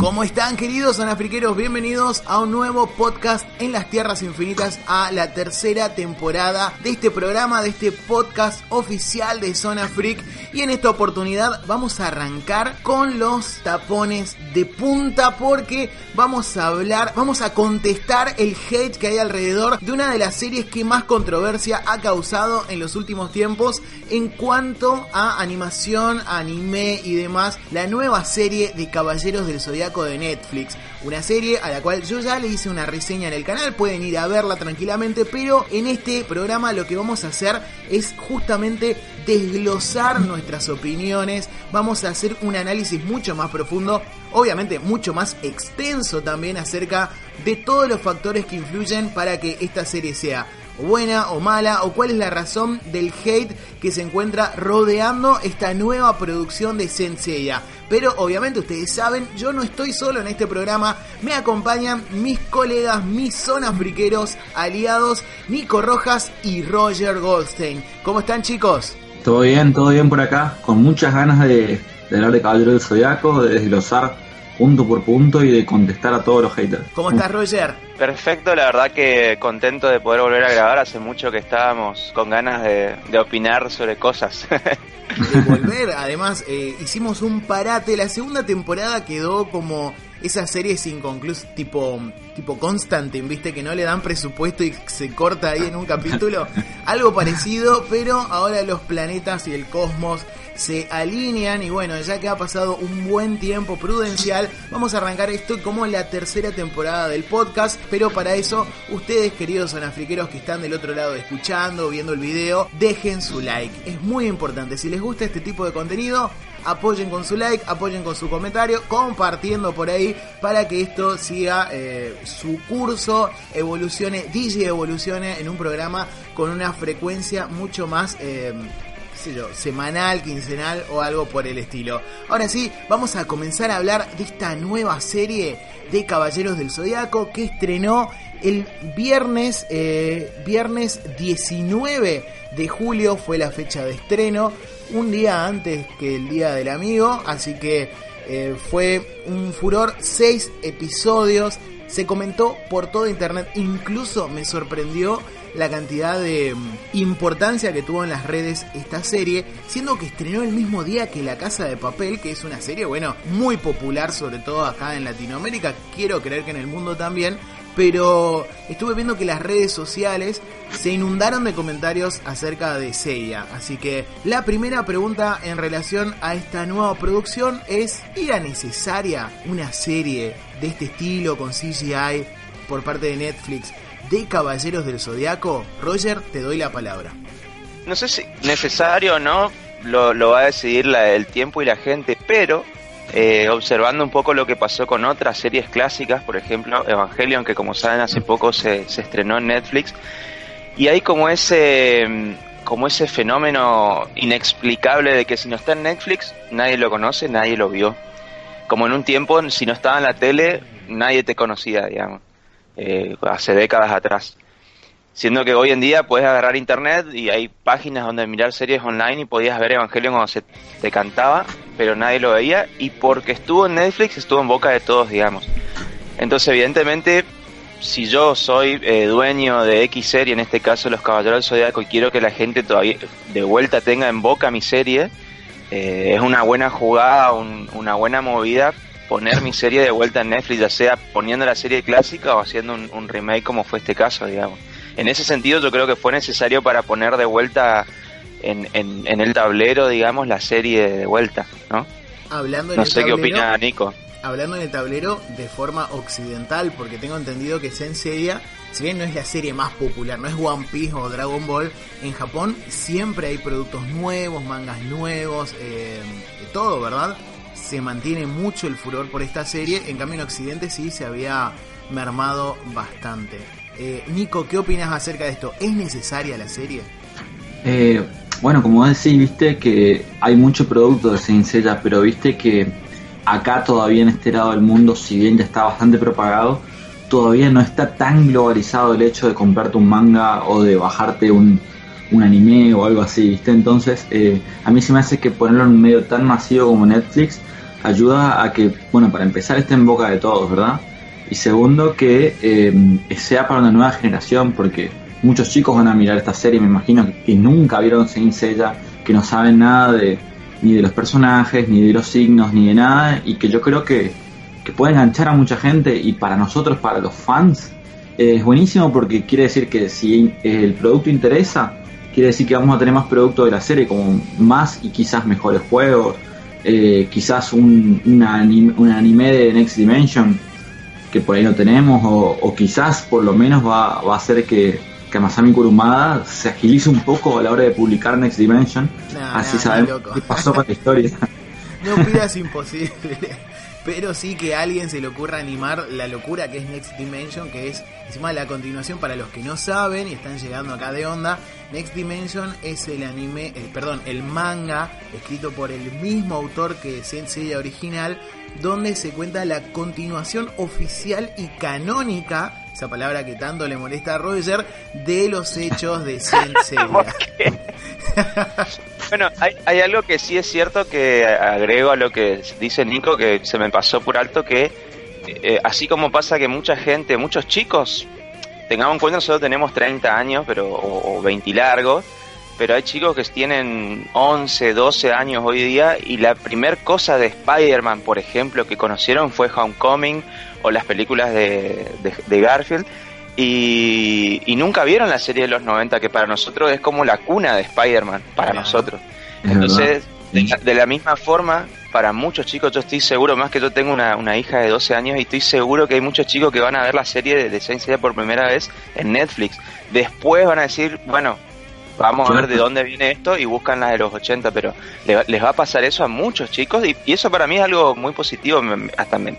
¿Cómo están queridos sonafriqueros? Bienvenidos a un nuevo podcast en las Tierras Infinitas, a la tercera temporada de este programa, de este podcast oficial de Zona Freak. Y en esta oportunidad vamos a arrancar con los tapones de punta porque vamos a hablar, vamos a contestar el hate que hay alrededor de una de las series que más controversia ha causado en los últimos tiempos en cuanto a animación, anime y demás, la nueva serie de Caballeros del Zodiaco de Netflix. Una serie a la cual yo ya le hice una reseña en el canal, pueden ir a verla tranquilamente, pero en este programa lo que vamos a hacer es justamente desglosar nuestras opiniones, vamos a hacer un análisis mucho más profundo, obviamente mucho más extenso también acerca de todos los factores que influyen para que esta serie sea buena o mala o cuál es la razón del hate que se encuentra rodeando esta nueva producción de Senseiya. Pero obviamente ustedes saben, yo no estoy solo en este programa, me acompañan mis colegas, mis zonas friqueros, aliados, Nico Rojas y Roger Goldstein. ¿Cómo están chicos? Todo bien, todo bien por acá, con muchas ganas de, de hablar de Caballero del Zodiaco, de desglosar punto por punto y de contestar a todos los haters. ¿Cómo estás Roger? Perfecto, la verdad que contento de poder volver a grabar. Hace mucho que estábamos con ganas de, de opinar sobre cosas. de volver. Además, eh, hicimos un parate. La segunda temporada quedó como esas series inconclusas, tipo, tipo Constantine, viste, que no le dan presupuesto y se corta ahí en un capítulo. Algo parecido, pero ahora los planetas y el cosmos se alinean y bueno, ya que ha pasado un buen tiempo prudencial, vamos a arrancar esto como la tercera temporada del podcast, pero para eso ustedes queridos sonafriqueros que están del otro lado escuchando, viendo el video, dejen su like, es muy importante, si les gusta este tipo de contenido, apoyen con su like, apoyen con su comentario, compartiendo por ahí para que esto siga eh, su curso, evolucione, DJ evolucione en un programa con una frecuencia mucho más... Eh, sé semanal, quincenal o algo por el estilo. Ahora sí, vamos a comenzar a hablar de esta nueva serie de Caballeros del Zodiaco que estrenó el viernes, eh, viernes 19 de julio fue la fecha de estreno, un día antes que el Día del Amigo, así que eh, fue un furor, seis episodios, se comentó por todo internet, incluso me sorprendió la cantidad de mm, importancia que tuvo en las redes esta serie, siendo que estrenó el mismo día que La Casa de Papel, que es una serie, bueno, muy popular, sobre todo acá en Latinoamérica, quiero creer que en el mundo también, pero estuve viendo que las redes sociales se inundaron de comentarios acerca de Seiya. Así que la primera pregunta en relación a esta nueva producción es, ¿era necesaria una serie de este estilo con CGI por parte de Netflix de Caballeros del Zodiaco? Roger, te doy la palabra. No sé si necesario o no, lo, va a decidir el tiempo y la gente, pero eh, observando un poco lo que pasó con otras series clásicas, por ejemplo Evangelion, que como saben hace poco se, se estrenó en Netflix, y hay como ese, como ese fenómeno inexplicable de que si no está en Netflix, nadie lo conoce, nadie lo vio. Como en un tiempo, si no estaba en la tele, nadie te conocía, digamos, eh, hace décadas atrás. Siendo que hoy en día puedes agarrar internet y hay páginas donde mirar series online y podías ver Evangelion cuando se te cantaba, pero nadie lo veía y porque estuvo en Netflix estuvo en boca de todos, digamos. Entonces, evidentemente, si yo soy eh, dueño de X serie, en este caso Los Caballeros del Zodiaco, y quiero que la gente todavía de vuelta tenga en boca mi serie, eh, es una buena jugada, una buena movida poner mi serie de vuelta en Netflix, ya sea poniendo la serie clásica o haciendo un, remake como fue este caso, digamos. En ese sentido yo creo que fue necesario para poner de vuelta en, en, el tablero, digamos, la serie de vuelta, ¿no? Hablando no sé qué opina Nico. Hablando en el tablero de forma occidental, porque tengo entendido que Senseiya, si bien no es la serie más popular, no es One Piece o Dragon Ball, en Japón siempre hay productos nuevos, mangas nuevos, eh, todo, ¿verdad? Se mantiene mucho el furor por esta serie, en cambio en Occidente sí se había mermado bastante. Eh, Nico, ¿qué opinas acerca de esto? ¿Es necesaria la serie? Eh, bueno, como decís, viste que hay mucho producto de Saint pero viste que acá todavía en este lado del mundo, si bien ya está bastante propagado, todavía no está tan globalizado el hecho de comprarte un manga o de bajarte un, anime o algo así, ¿viste? Entonces, eh, a mí se me hace que ponerlo en un medio tan masivo como Netflix ayuda a que, bueno, para empezar esté en boca de todos, ¿verdad? Y segundo, que eh, sea para una nueva generación, porque muchos chicos van a mirar esta serie, me imagino que, nunca vieron Saint Seiya, que no saben nada de, ni de los personajes, ni de los signos, ni de nada, y que yo creo que, que puede enganchar a mucha gente y para nosotros, para los fans, es buenísimo porque quiere decir que si el producto interesa, quiere decir que vamos a tener más producto de la serie, como más y quizás mejores juegos, eh, quizás un, anime, un anime de Next Dimension que por ahí no tenemos, o, quizás por lo menos va, va a hacer que, que Masami Kurumada se agilice un poco a la hora de publicar Next Dimension, así sabemos qué pasó con la historia. No pidas imposible. Pero sí que a alguien se le ocurra animar la locura que es Next Dimension, que es encima la continuación para los que no saben y están llegando acá de onda. Next Dimension es el anime, eh, perdón, el manga escrito por el mismo autor que Sensei original, donde se cuenta la continuación oficial y canónica, esa palabra que tanto le molesta a Roger, de los hechos de Sensei. Bueno, hay, algo que sí es cierto que agrego a lo que dice Nico, que se me pasó por alto, que eh, así como pasa que mucha gente, muchos chicos, tengamos en cuenta, nosotros tenemos 30 años, pero o, 20 largos, pero hay chicos que tienen 11, 12 años hoy día y la primer cosa de Spider-Man, por ejemplo, que conocieron fue Homecoming o las películas de, de Garfield y, nunca vieron la serie de los 90, que para nosotros es como la cuna de Spider-Man, para nosotros. Entonces, de la, misma forma, para muchos chicos, yo estoy seguro, más que yo tengo una, hija de 12 años y estoy seguro que hay muchos chicos que van a ver la serie de, de Saint por primera vez en Netflix. Después van a decir, bueno, vamos a ver de dónde viene esto y buscan la de los 80, pero les va a pasar eso a muchos chicos y, eso para mí es algo muy positivo, hasta me,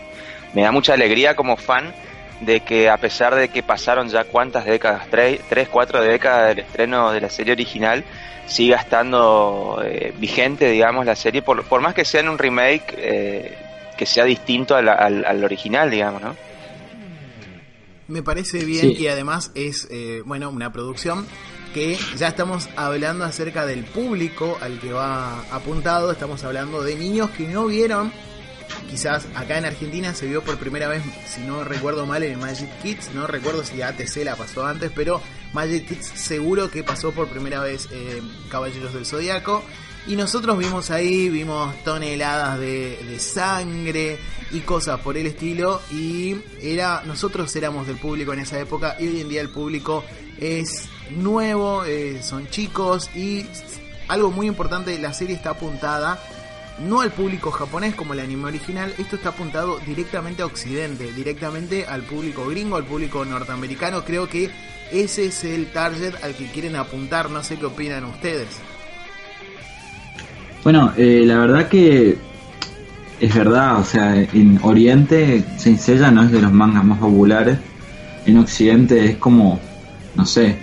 me da mucha alegría como fan de que a pesar de que pasaron ya cuántas décadas, tres, tres cuatro décadas del estreno de la serie original, siga estando eh, vigente, digamos, la serie, por, por más que sea en un remake eh, que sea distinto al, al, original, digamos, ¿no? Me parece bien y además es, eh, bueno, una producción que ya estamos hablando acerca del público al que va apuntado, estamos hablando de niños que no vieron quizás acá en Argentina se vio por primera vez, si no recuerdo mal, en Magic Kids. No recuerdo si ATC la pasó antes, pero Magic Kids seguro que pasó por primera vez eh, Caballeros del Zodiaco. Y nosotros vimos ahí, vimos toneladas de, sangre y cosas por el estilo. Y era, nosotros éramos del público en esa época y hoy en día el público es nuevo, eh, son chicos y algo muy importante, la serie está apuntada no al público japonés como el anime original, esto está apuntado directamente a Occidente, directamente al público gringo, al público norteamericano. Creo que ese es el target al que quieren apuntar, no sé qué opinan ustedes. Bueno, eh, la verdad que es verdad, o sea, en Oriente Saint Seiya no es de los mangas más populares, en Occidente es como, no sé,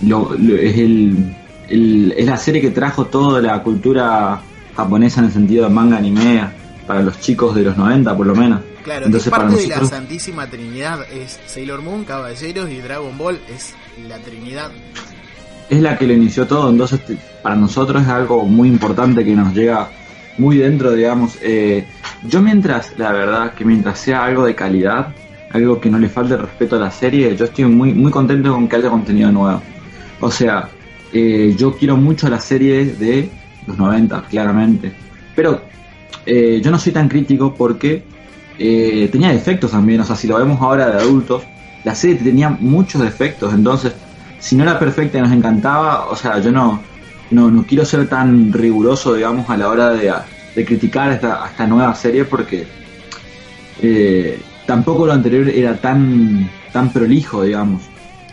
es, el, es la serie que trajo toda la cultura japonesa en el sentido de manga anime para los chicos de los 90 por lo menos. Claro, Entonces, parte de la Santísima Trinidad es Sailor Moon, Caballeros y Dragon Ball es la Trinidad. Es la que lo inició todo, entonces para nosotros es algo muy importante que nos llega muy dentro, digamos. Eh, yo mientras, la verdad, que mientras sea algo de calidad, algo que no le falte respeto a la serie, yo estoy muy, muy contento con que haya contenido nuevo. O sea, eh, yo quiero mucho la serie de los 90, claramente. Pero eh, yo no soy tan crítico porque eh, tenía defectos también, o sea, si lo vemos ahora de adultos, la serie tenía muchos defectos, entonces, si no era perfecta y nos encantaba, o sea, yo no, no, no quiero ser tan riguroso, digamos, a la hora de, de criticar esta, esta nueva serie porque eh, tampoco lo anterior era tan, tan prolijo, digamos.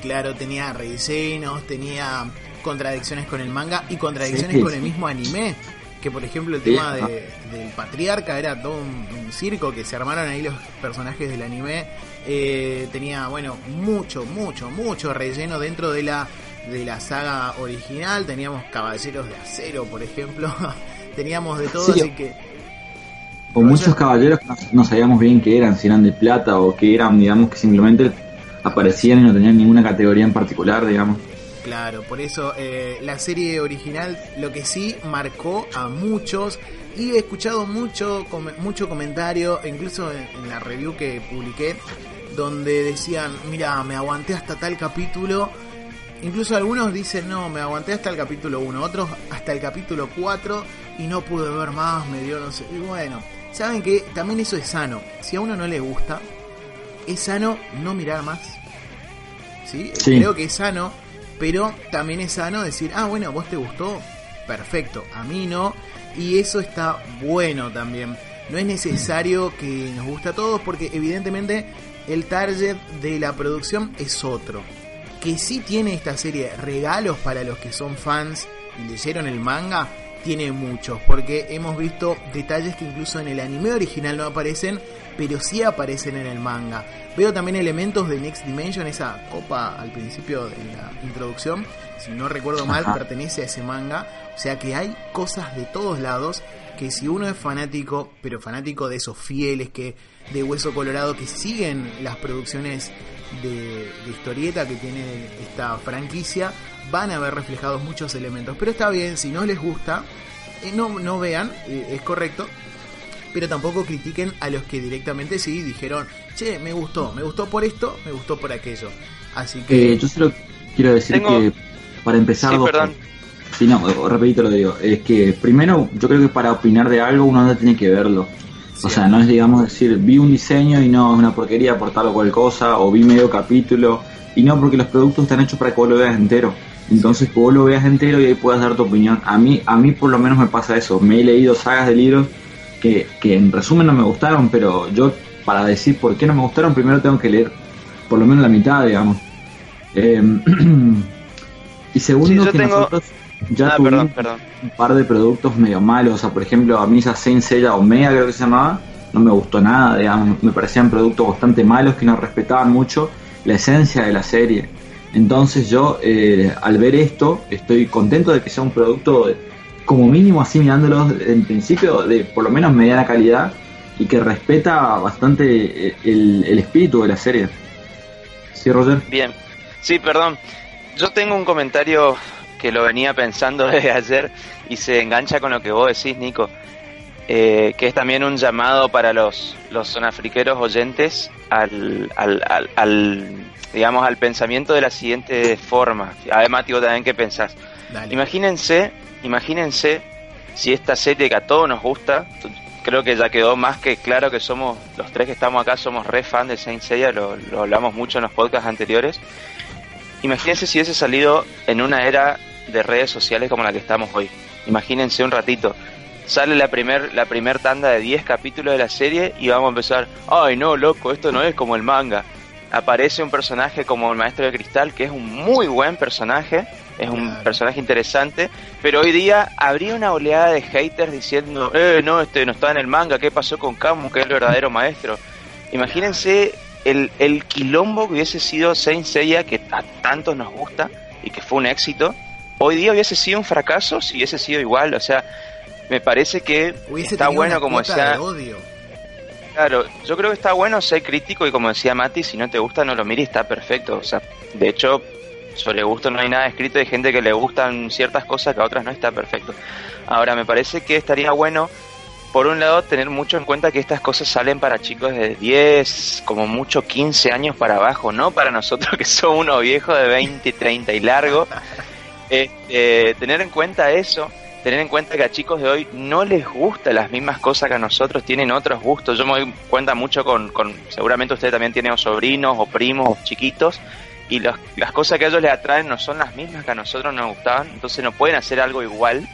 Claro, tenía rellenos, tenía contradicciones con el manga y contradicciones con el mismo anime. Que por ejemplo el tema de, del patriarca era todo un, circo que se armaron ahí los personajes del anime. Eh, tenía, bueno, mucho, mucho, mucho relleno dentro de la de la saga original. Teníamos Caballeros de Acero, por ejemplo. Teníamos de todo, así que. O muchos caballeros que no, sabíamos bien qué eran, si eran de plata o que eran, digamos, que simplemente aparecían y no tenían ninguna categoría en particular, digamos. Claro, por eso eh, la serie original lo que sí marcó a muchos y he escuchado mucho, mucho comentario, incluso en, la review que publiqué, donde decían, mira, me aguanté hasta tal capítulo. Incluso algunos dicen, no, me aguanté hasta el capítulo 1, otros hasta el capítulo 4 y no pude ver más, me dio no sé. Y bueno, saben que también eso es sano. Si a uno no le gusta, es sano no mirar más. ¿Sí? Creo que es sano, pero también es sano decir, ah, bueno, vos te gustó, perfecto, a mí no. Y eso está bueno también. No es necesario que nos guste a todos porque evidentemente el target de la producción es otro. Que sí tiene esta serie regalos para los que son fans y leyeron el manga, tiene muchos, porque hemos visto detalles que incluso en el anime original no aparecen, pero sí aparecen en el manga. Veo también elementos de Next Dimension, esa copa al principio de la introducción, si no recuerdo mal, pertenece a ese manga, o sea que hay cosas de todos lados que si uno es fanático, pero fanático de esos fieles que de Hueso Colorado que siguen las producciones de, de historieta que tiene esta franquicia, van a ver reflejados muchos elementos. Pero está bien, si no les gusta, eh, no, no vean, eh, es correcto. Pero tampoco critiquen a los que directamente sí dijeron, che, me gustó, me gustó por esto, me gustó por aquello. Así que... Eh, yo solo quiero decir que, para empezar... Sí, perdón. Sí, no, rapidito lo digo. Es que primero, yo creo que para opinar de algo uno no tiene que verlo. O sea, no es, digamos, decir, vi un diseño y no es una porquería por tal o cual cosa, o vi medio capítulo, y no porque los productos están hechos para que vos lo veas entero. Entonces que vos lo veas entero y ahí puedas dar tu opinión. A mí, a mí por lo menos me pasa eso. Me he leído sagas de libros que, que en resumen no me gustaron, pero yo para decir por qué no me gustaron, primero tengo que leer por lo menos la mitad, digamos. Em, y segundo, que nosotros ya ah, tuvimos un par de productos medio malos. O sea, por ejemplo, a mí esa Seiya Omega creo que se llamaba, no me gustó nada, digamos. Me parecían productos bastante malos que no respetaban mucho la esencia de la serie. Entonces yo, eh, al ver esto, estoy contento de que sea un producto, como mínimo así mirándolo en principio, de por lo menos mediana calidad y que respeta bastante eh, el, espíritu de la serie. ¿Sí, Roger? Bien. Sí, perdón. Yo tengo un comentario que lo venía pensando desde ayer y se engancha con lo que vos decís, Nico. Eh, que es también un llamado para los, los sonafriqueros oyentes al, al, al digamos, al pensamiento de la siguiente forma. Además, digo también qué pensás. Imagínense, imagínense si esta serie que a todos nos gusta, creo que ya quedó más que claro que somos, los tres que estamos acá somos re fan de Saint Seiya, lo, lo hablamos mucho en los podcasts anteriores. Imagínense si hubiese salido en una era de redes sociales como la que estamos hoy. Imagínense un ratito. Sale la primer, la primer tanda de 10 capítulos de la serie y vamos a empezar, ay no, loco, esto no es como el manga aparece un personaje como el Maestro de Cristal, que es un muy buen personaje, es un personaje interesante, pero hoy día habría una oleada de haters diciendo, eh, no, este no está en el manga, ¿qué pasó con Camus, que es el verdadero maestro? Imagínense el, el quilombo que hubiese sido Saint Seiya, que a tantos nos gusta y que fue un éxito, hoy día hubiese sido un fracaso si hubiese sido igual, o sea, me parece que está bueno como decía... Claro, yo creo que está bueno ser crítico y como decía Mati, si no te gusta no lo mires, está perfecto. O sea, de hecho, sobre gusto no hay nada escrito, hay gente que le gustan ciertas cosas que a otras no está perfecto. Ahora, me parece que estaría bueno, por un lado, tener mucho en cuenta que estas cosas salen para chicos de 10, como mucho 15 años para abajo, no para nosotros que somos unos viejos de 20, 30 y largo. Este, tener en cuenta eso tener en cuenta que a chicos de hoy no les gusta las mismas cosas que a nosotros, tienen otros gustos. Yo me doy cuenta mucho con, con seguramente usted también tiene sobrinos o primos o chiquitos y las cosas que a ellos les atraen no son las mismas que a nosotros nos gustaban, entonces no pueden hacer algo igual.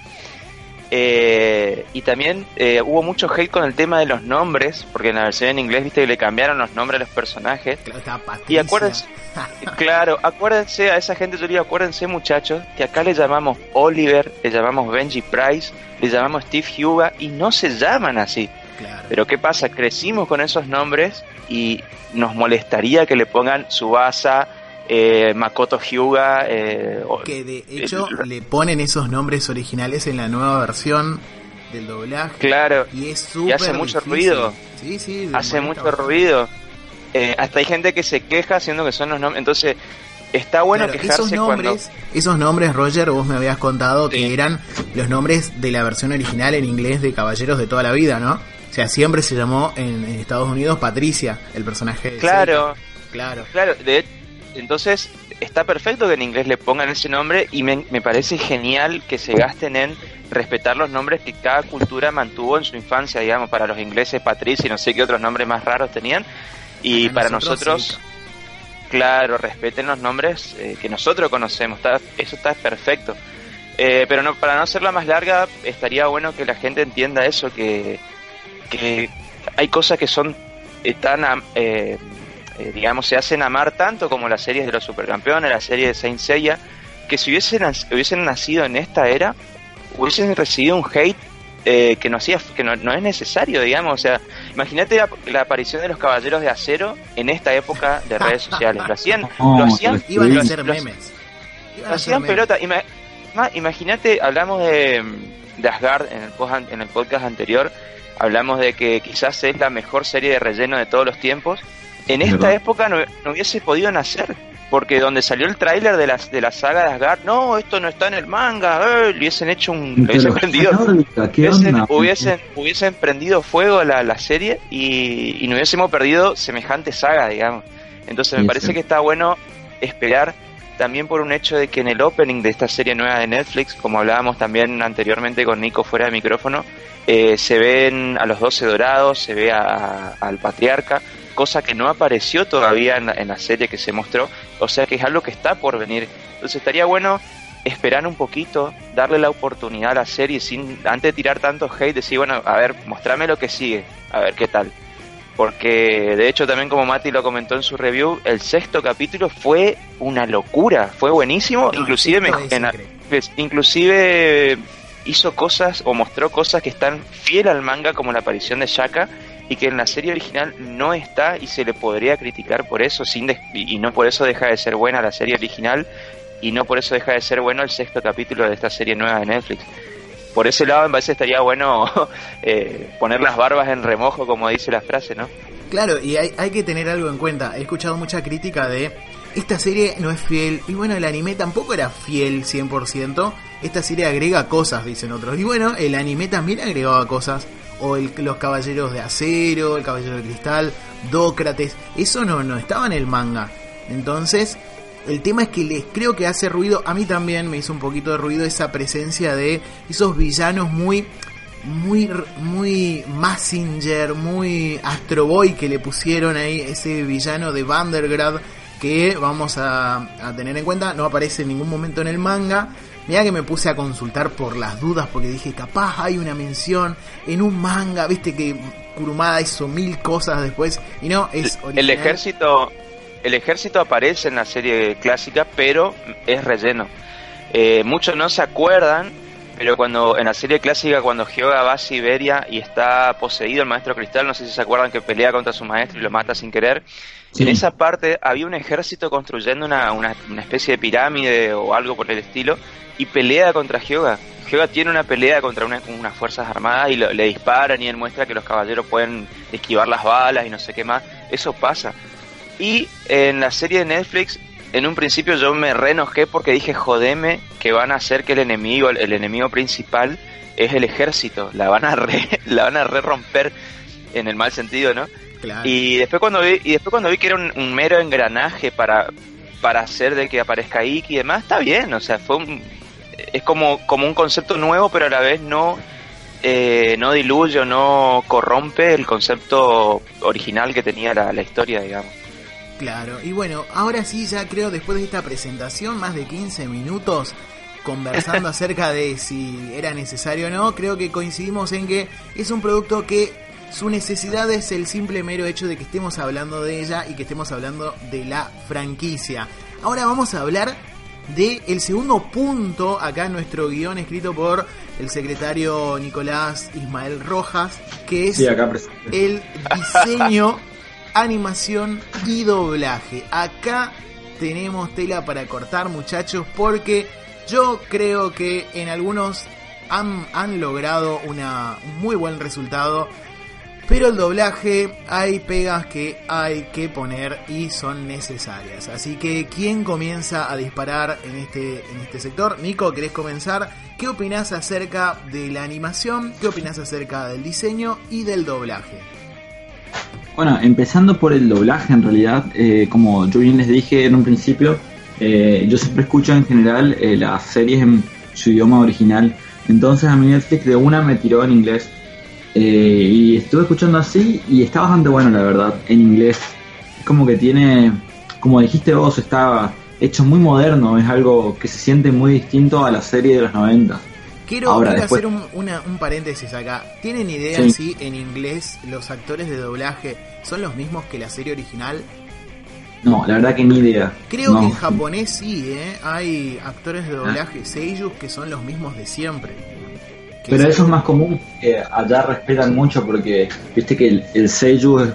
Eh, y también eh, hubo mucho hate con el tema de los nombres, porque en la versión en inglés, viste que le cambiaron los nombres a los personajes. y acuérdense, claro, acuérdense a esa gente, yo digo, acuérdense muchachos, que acá le llamamos Oliver, le llamamos Benji Price, le llamamos Steve Huga y no se llaman así. Pero ¿qué pasa? Crecimos con esos nombres y nos molestaría que le pongan Subasa, eh, Makoto Hyuga. Eh, que de hecho le ponen esos nombres originales en la nueva versión del doblaje. Claro. Y es hace mucho ruido. Sí, sí. Hace mucho ruido. Eh, hasta hay gente que se queja haciendo que son los nombres. Entonces, está bueno quejarse esos nombres, Esos nombres, Roger, vos me habías contado que eran los nombres de la versión original en inglés de Caballeros de toda la vida, ¿no? O sea, siempre se llamó en, Estados Unidos Patricia, el personaje. claro. Claro. Claro. De, entonces, está perfecto que en inglés le pongan ese nombre y me, parece genial que se gasten en respetar los nombres que cada cultura mantuvo en su infancia, digamos, para los ingleses Patricia y no sé qué otros nombres más raros tenían. Y para, nosotros, claro, respeten los nombres eh, que nosotros conocemos, eso está perfecto. Eh, pero no, para no hacerla más larga, estaría bueno que la gente entienda eso, que, que hay cosas que son tan... Eh, eh, digamos, se hacen amar tanto como las series de los supercampeones, la serie de Saint Seiya, que si hubiesen, hubiesen nacido en esta era, hubiesen recibido un hate eh, que no hacía que no, es necesario, digamos. O sea, imagínate la, aparición de los Caballeros de Acero en esta época de redes sociales. Lo hacían, lo hacían, iban a hacer memes. Lo hacían pelota. imagínate, hablamos de, de Asgard en el, en el podcast anterior. Hablamos de que quizás es la mejor serie de relleno de todos los tiempos en esta época no, hubiese podido nacer. Porque donde salió el tráiler de la, de la saga de Asgard, no, esto no está en el manga, eh, hubiesen hecho un... Hubiesen prendido, hubiesen, hubiesen, prendido fuego la, la serie y, y, no hubiésemos perdido semejante saga, digamos. Entonces me parece que está bueno esperar también por un hecho de que en el opening de esta serie nueva de Netflix, como hablábamos también anteriormente con Nico fuera de micrófono, eh, se ven a los doce dorados, se ve al patriarca, cosa que no apareció todavía en la, serie que se mostró, o sea que es algo que está por venir. Entonces estaría bueno esperar un poquito, darle la oportunidad a la serie sin antes de tirar tanto hate, decir, bueno, a ver, mostrame lo que sigue, a ver qué tal. Porque de hecho también como Mati lo comentó en su review, el sexto capítulo fue una locura, fue buenísimo, inclusive me, pues, inclusive hizo cosas o mostró cosas que están fiel al manga como la aparición de Shaka y que en la serie original no está y se le podría criticar por eso sin y no por eso deja de ser buena la serie original y no por eso deja de ser bueno el sexto capítulo de esta serie nueva de Netflix. Por ese lado me parece estaría bueno eh, poner las barbas en remojo como dice la frase, ¿no? Claro, y hay, hay que tener algo en cuenta. He escuchado mucha crítica de esta serie no es fiel. Y bueno, el anime tampoco era fiel 100%. Esta serie agrega cosas, dicen otros. Y bueno, el anime también agregaba cosas o los Caballeros de Acero, el Caballero de Cristal, Dócrates, eso no, no estaba en el manga. Entonces, el tema es que les creo que hace ruido, a mí también me hizo un poquito de ruido esa presencia de esos villanos muy muy muy Massinger, muy Astro Boy que le pusieron ahí ese villano de Vandergrad que vamos a, a tener en cuenta, no aparece en ningún momento en el manga, Mira que me puse a consultar por las dudas porque dije, capaz hay una mención en un manga, viste que Kurumada hizo mil cosas después y no, es El ejército el ejército aparece en la serie clásica, pero es relleno. Eh, muchos no se acuerdan, pero cuando en la serie clásica cuando Hyoga va a Siberia y está poseído el maestro cristal, no sé si se acuerdan que pelea contra su maestro y lo mata sin querer. En esa parte había un ejército construyendo una, una, una especie de pirámide o algo por el estilo y pelea contra Hyoga. Hyoga tiene una pelea contra una, unas fuerzas armadas y le disparan y él muestra que los caballeros pueden esquivar las balas y no sé qué más. Eso pasa. Y en la serie de Netflix, en un principio yo me reenojé porque dije, jodeme, que van a hacer que el enemigo, el, enemigo principal es el ejército. La van a re, la van a re romper en el mal sentido, ¿no? Y después cuando vi, y después cuando vi que era un, mero engranaje para, para hacer de que aparezca Iki y demás, está bien, o sea, fue un, es como, como un concepto nuevo, pero a la vez no, eh, no diluye o no corrompe el concepto original que tenía la, la historia, digamos. Claro, y bueno, ahora sí, ya creo después de esta presentación, más de 15 minutos conversando acerca de si era necesario o no, creo que coincidimos en que es un producto que su necesidad es el simple mero hecho de que estemos hablando de ella y que estemos hablando de la franquicia. Ahora vamos a hablar de el segundo punto acá en nuestro guion escrito por el secretario Nicolás Ismael Rojas, que es Sí, el diseño, animación y doblaje. Acá tenemos tela para cortar, muchachos, porque yo creo que en algunos han, han logrado una, un muy buen resultado. Pero el doblaje hay pegas que hay que poner y son necesarias. Así que, ¿quién comienza a disparar en este, en este sector? Nico, ¿querés comenzar? ¿Qué opinás acerca de la animación? ¿Qué opinás acerca del diseño y del doblaje? Bueno, empezando por el doblaje, en realidad, eh, como yo bien les dije en un principio, eh, yo siempre escucho en general eh, las series en su idioma original. Entonces a mí Netflix de una me tiró en inglés. Eh, y estuve escuchando así y está bastante bueno, la verdad, en inglés. Es como que tiene, como dijiste vos, está hecho muy moderno, es algo que se siente muy distinto a la serie de los 90. Quiero, Ahora, quiero después- hacer un, una- un paréntesis acá. ¿Tienen idea Sí. si en inglés los actores de doblaje son los mismos que la serie original? No, la verdad que ni idea. Creo No. que en japonés sí, ¿eh? Hay actores de doblaje seiyus que son los mismos de siempre. Pero es eso es más común, que allá respetan mucho porque viste que el, el seiyuu es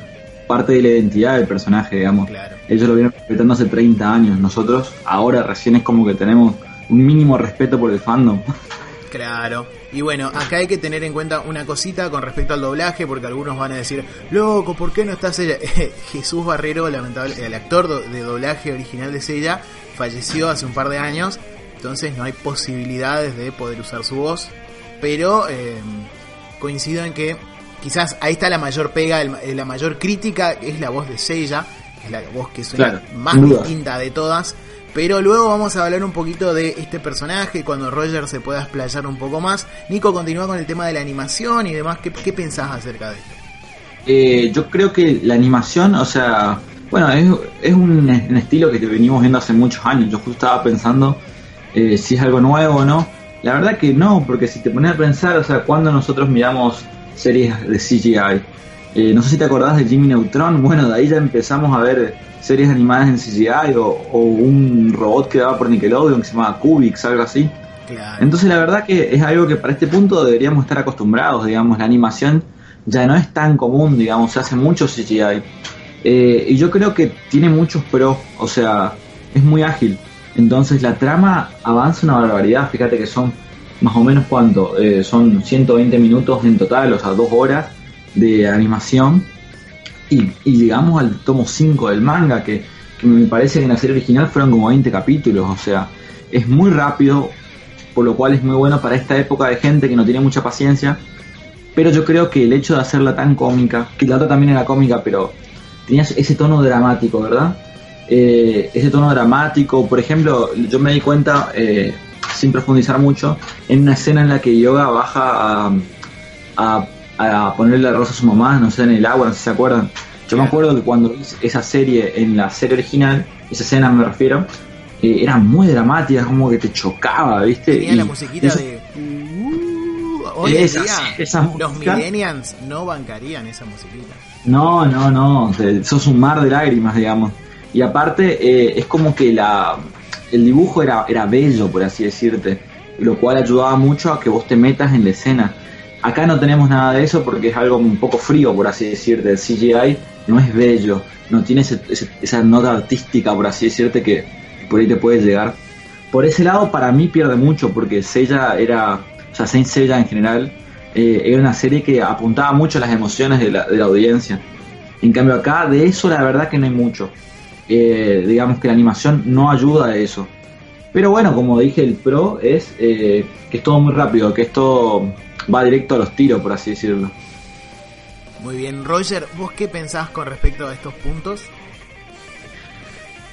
parte de la identidad del personaje, digamos. Claro. Ellos lo vienen respetando hace 30 años. Nosotros ahora recién es como que tenemos un mínimo respeto por el fandom. Claro. Y bueno, acá hay que tener en cuenta una cosita con respecto al doblaje, porque algunos van a decir, loco, ¿por qué no está Sella? Jesús Barrero, lamentable, el actor de doblaje original de Sella, falleció hace un par de años, entonces no hay posibilidades de poder usar su voz, pero eh, coincido en que quizás ahí está la mayor pega, el- la mayor crítica, es la voz de Sella, que es la voz que suena Claro, más duda. distinta de todas. Pero luego vamos a hablar un poquito de este personaje cuando Roger se pueda explayar un poco más. Nico, continúa con el tema de la animación y demás. ¿Qué, qué pensás acerca de esto? Eh, yo creo que la animación, o sea, bueno, es, es un, un estilo que venimos viendo hace muchos años. Yo justo estaba pensando eh, si es algo nuevo o no. La verdad que no, porque si te pones a pensar, o sea, cuando nosotros miramos series de CGI, eh, no sé si te acordás de Jimmy Neutron, bueno, de ahí ya empezamos a ver series animadas en CGI o, o un robot que daba por Nickelodeon que se llamaba Cubix, algo así. Claro. Entonces la verdad que es algo que para este punto deberíamos estar acostumbrados, digamos, la animación ya no es tan común, digamos, se hace mucho CGI. Eh, y yo creo que tiene muchos pros, o sea, es muy ágil. Entonces la trama avanza una barbaridad, fíjate que son más o menos cuánto, Eh, son 120 minutos en total, o sea, dos horas de animación. Y, y llegamos al tomo 5 del manga, que, me parece que en la serie original fueron como 20 capítulos, o sea, es muy rápido, por lo cual es muy bueno para esta época de gente que no tiene mucha paciencia. Pero yo creo que el hecho de hacerla tan cómica, que la otra también era cómica, pero tenía ese tono dramático, ¿verdad? Eh, ese tono dramático, por ejemplo, yo me di cuenta, eh, sin profundizar mucho, en una escena en la que Yoga baja a, a, a ponerle la rosa a su mamá, no sé, en el agua, no sé si se acuerdan. Yo me acuerdo que cuando vi esa serie, en la serie original, esa escena me refiero, eh, era muy dramática, como que te chocaba, ¿viste? Tenía Y la musiquita eso- de... Uh, hoy Esa, día, los millennials no bancarían esa musiquita. No, no, no, sos un mar de lágrimas, digamos. Y aparte, eh, es como que la, el dibujo era, era bello, por así decirte, lo cual ayudaba mucho a que vos te metas en la escena. Acá no tenemos nada de eso porque es algo un poco frío, por así decirte. El CGI no es bello, no tiene esa nota artística, por así decirte, que por ahí te puede llegar. Por ese lado, para mí pierde mucho porque Seiya era, o sea, Saint en general, eh, era una serie que apuntaba mucho a las emociones de la, de la audiencia. En cambio acá, de eso la verdad que no hay mucho. Eh, digamos que la animación no ayuda a eso. Pero bueno, como dije, el pro es eh, que es todo muy rápido, que esto va directo a los tiros, por así decirlo. Muy bien, Roger, ¿vos qué pensás con respecto a estos puntos?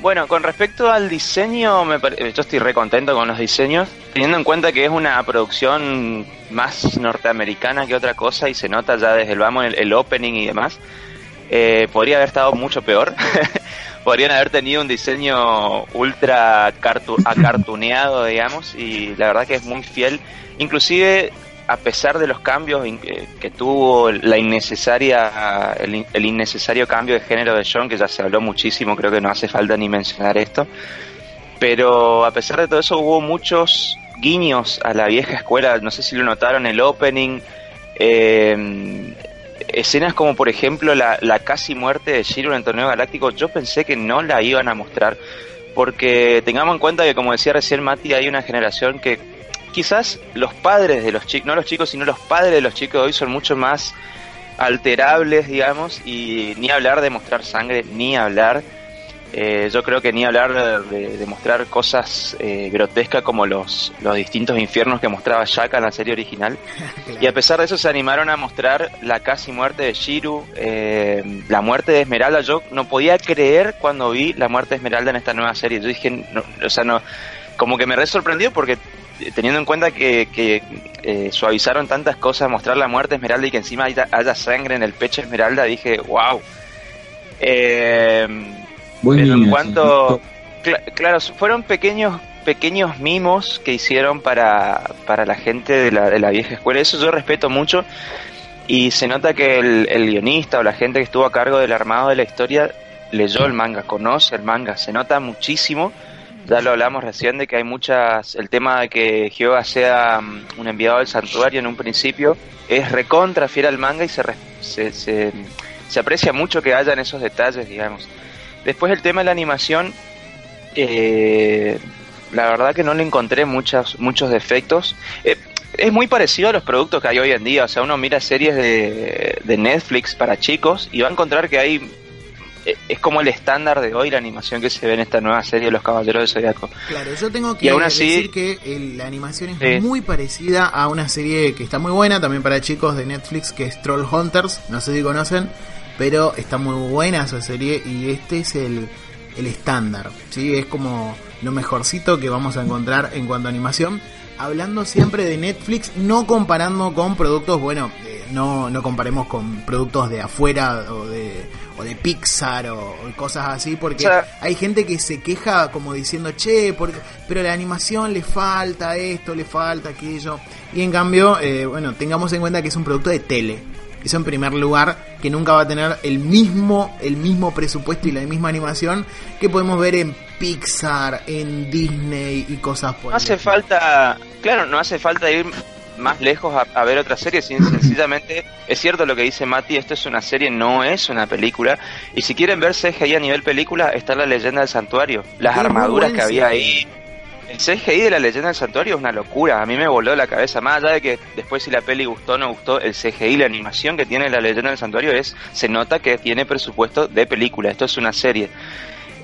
Bueno, con respecto al diseño, me yo estoy re contento con los diseños, teniendo en cuenta que es una producción más norteamericana que otra cosa y se nota ya desde el vamos el, opening y demás. Eh, podría haber estado mucho peor. Podrían haber tenido un diseño ultra acartuneado, digamos, y la verdad que es muy fiel. Inclusive a pesar de los cambios que tuvo la innecesaria el, innecesario cambio de género de John que ya se habló muchísimo creo que no hace falta ni mencionar esto pero a pesar de todo eso hubo muchos guiños a la vieja escuela no sé si lo notaron el opening eh, escenas como por ejemplo la, la casi muerte de Shiro en el torneo galáctico yo pensé que no la iban a mostrar porque tengamos en cuenta que como decía recién Mati hay una generación que quizás los padres de los chicos, no los chicos, sino los padres de los chicos de hoy son mucho más alterables, digamos, y ni hablar de mostrar sangre, ni hablar. Eh, yo creo que ni hablar de, mostrar cosas eh, grotescas como los, los distintos infiernos que mostraba Shaka en la serie original. Y a pesar de eso se animaron a mostrar la casi muerte de Shiru, eh, la muerte de Esmeralda. Yo no podía creer cuando vi la muerte de Esmeralda en esta nueva serie. Yo dije, o sea, no, como que me re sorprendió porque teniendo en cuenta que, eh, suavizaron tantas cosas, mostrar la muerte de Esmeralda y que encima haya, sangre en el pecho de Esmeralda, dije, wow. Eh, en cuanto, claro, fueron pequeños pequeños mimos que hicieron para, para la gente de la, de la vieja escuela. Eso yo respeto mucho y se nota que el, el guionista o la gente que estuvo a cargo del armado de la historia leyó el manga, conoce el manga, se nota muchísimo ya lo hablamos recién de que hay muchas, el tema de que Jehová sea mm, un enviado del santuario en un principio es recontra fiel al manga y se, se, se, aprecia mucho que hayan esos detalles, digamos. Después el tema de la animación, eh, la verdad que no le encontré muchos, muchos defectos. Eh, es muy parecido a los productos que hay hoy en día, o sea, uno mira series de, de Netflix para chicos y va a encontrar que hay eh, es como el estándar de hoy la animación que se ve en esta nueva serie de Los Caballeros del Zodiaco. Claro, yo tengo que decir que la animación es muy parecida a una serie que está muy buena también para chicos de Netflix que es Troll Hunters, no sé si conocen, pero está muy buena esa serie y este es el, el estándar, ¿sí? Es como lo mejorcito que vamos a encontrar en cuanto a animación. Hablando siempre de Netflix, no comparando con productos, bueno, eh, no, no comparemos con productos de afuera o de o de Pixar o, cosas así, porque hay gente que se queja como diciendo, che, porque, pero la animación le falta esto, le falta aquello. Y en cambio, eh, bueno, tengamos en cuenta que es un producto de tele. Eso en primer lugar, que nunca va a tener el mismo, el mismo presupuesto y la misma animación que podemos ver en Pixar, en Disney y cosas por No hace falta, claro, no hace falta ir más lejos a, ver otra serie, sencillamente es cierto lo que dice Mati, esto es una serie, no es una película, y si quieren ver CGI a nivel película, está la leyenda del santuario, las armaduras que había ahí, el CGI de la leyenda del santuario es una locura, a mí me voló la cabeza, más allá de que después si la peli gustó o no gustó, el CGI, la animación que tiene la leyenda del santuario es, se nota que tiene presupuesto de película, esto es una serie.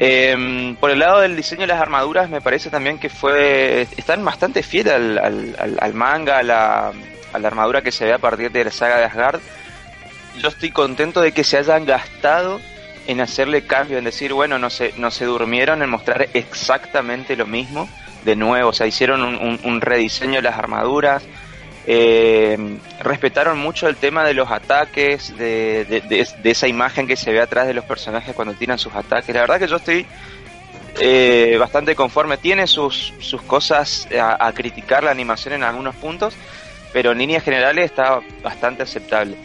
Eh, por el lado del diseño de las armaduras, me parece también que fue están bastante fieles al, manga, a la, armadura que se ve a partir de la saga de Asgard. Yo estoy contento de que se hayan gastado en hacerle cambio, en decir, bueno, no se, no se durmieron en mostrar exactamente lo mismo de nuevo, o sea, hicieron un, un rediseño de las armaduras, eh, respetaron mucho el tema de los ataques, de, esa imagen que se ve atrás de los personajes cuando tiran sus ataques. La verdad que yo estoy eh, bastante conforme. Tiene sus, sus cosas a, criticar la animación en algunos puntos, pero en líneas generales está bastante aceptable.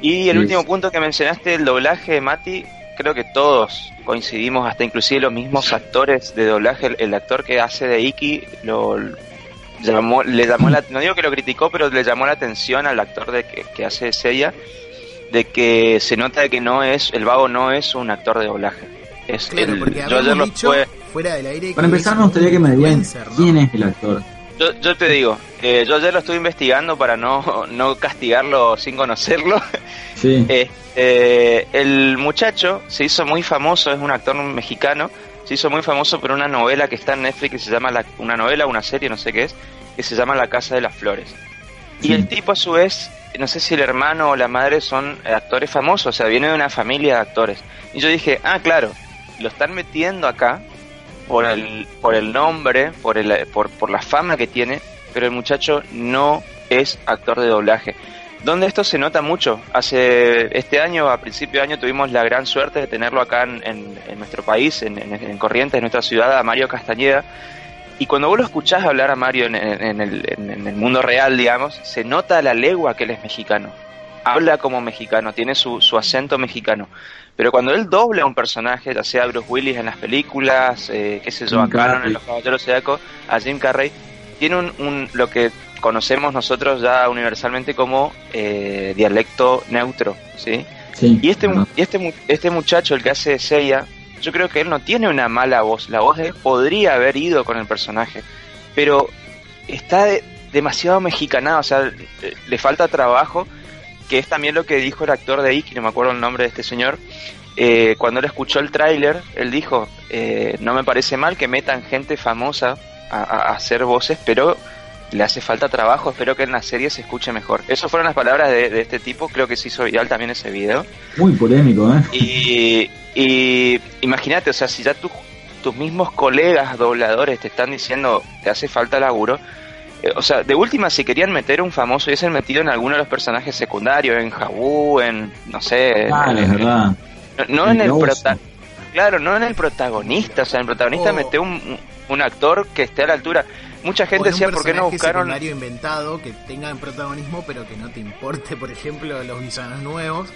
Y el último punto que mencionaste, el doblaje, Mati, creo que todos coincidimos, hasta inclusive los mismos actores de doblaje, el, el actor que hace de Iki, lo, llamó, le llamó la, no digo que lo criticó, pero le llamó la atención al actor de que, que hace Seiya de que se nota de que no es, el vago no es un actor de doblaje. Es el, yo ayer lo fue, fuera del aire. Para empezar me gustaría que me digan quién es el actor. Yo, yo te digo, eh, yo ayer lo estuve investigando para no, no castigarlo sin conocerlo. Sí. Eh, eh, el muchacho se hizo muy famoso, es un actor mexicano, se hizo muy famoso por una novela que está en Netflix que se llama, la, una novela, una serie, no sé qué es, que se llama La Casa de las Flores. Y el tipo a su vez, no sé si el hermano o la madre son actores famosos, o sea, viene de una familia de actores. Y yo dije, ah, claro, lo están metiendo acá por el, por el nombre, por, el, por, por la fama que tiene, pero el muchacho no es actor de doblaje. Donde esto se nota mucho. Hace este año, a principio de año, tuvimos la gran suerte de tenerlo acá en, en, nuestro país, en, en, Corrientes, en nuestra ciudad, a Mario Castañeda. Y cuando vos lo escuchás hablar a Mario el, en el mundo real, digamos, se nota la legua que él es mexicano. Habla como mexicano, tiene su, su acento mexicano. Pero cuando él dobla a un personaje, ya sea Bruce Willis en las películas, eh, qué sé yo, a Caron en Los Caballeros Zodiaco, a Jim Carrey, tiene un, un, lo que conocemos nosotros ya universalmente como eh, dialecto neutro, ¿sí? y este, y este, este muchacho, el que hace Seiya, yo creo que él no tiene una mala voz. La voz de él podría haber ido con el personaje, pero está demasiado mexicanado, o sea, le falta trabajo, que es también lo que dijo el actor de Iki, no me acuerdo el nombre de este señor. Eh, cuando él escuchó el tráiler, él dijo, eh, no me parece mal que metan gente famosa a hacer voces, pero le hace falta trabajo, espero que en la serie se escuche mejor. Esas fueron las palabras de, este tipo, creo que se hizo viral también ese video. Muy polémico, ¿eh? Y, y imagínate, o sea, si ya tus mismos colegas dobladores te están diciendo te hace falta laburo, o sea, de última, si querían meter un famoso, hubiesen metido en alguno de los personajes secundarios, en Jabú, en, no sé... Ah, es verdad. No, en el protagonista. Claro, no en el protagonista, o sea, en el protagonista oh. mete un, un actor que esté a la altura mucha gente decía por qué no buscaron un inventado que tenga protagonismo pero que no te importe por ejemplo los villanos nuevos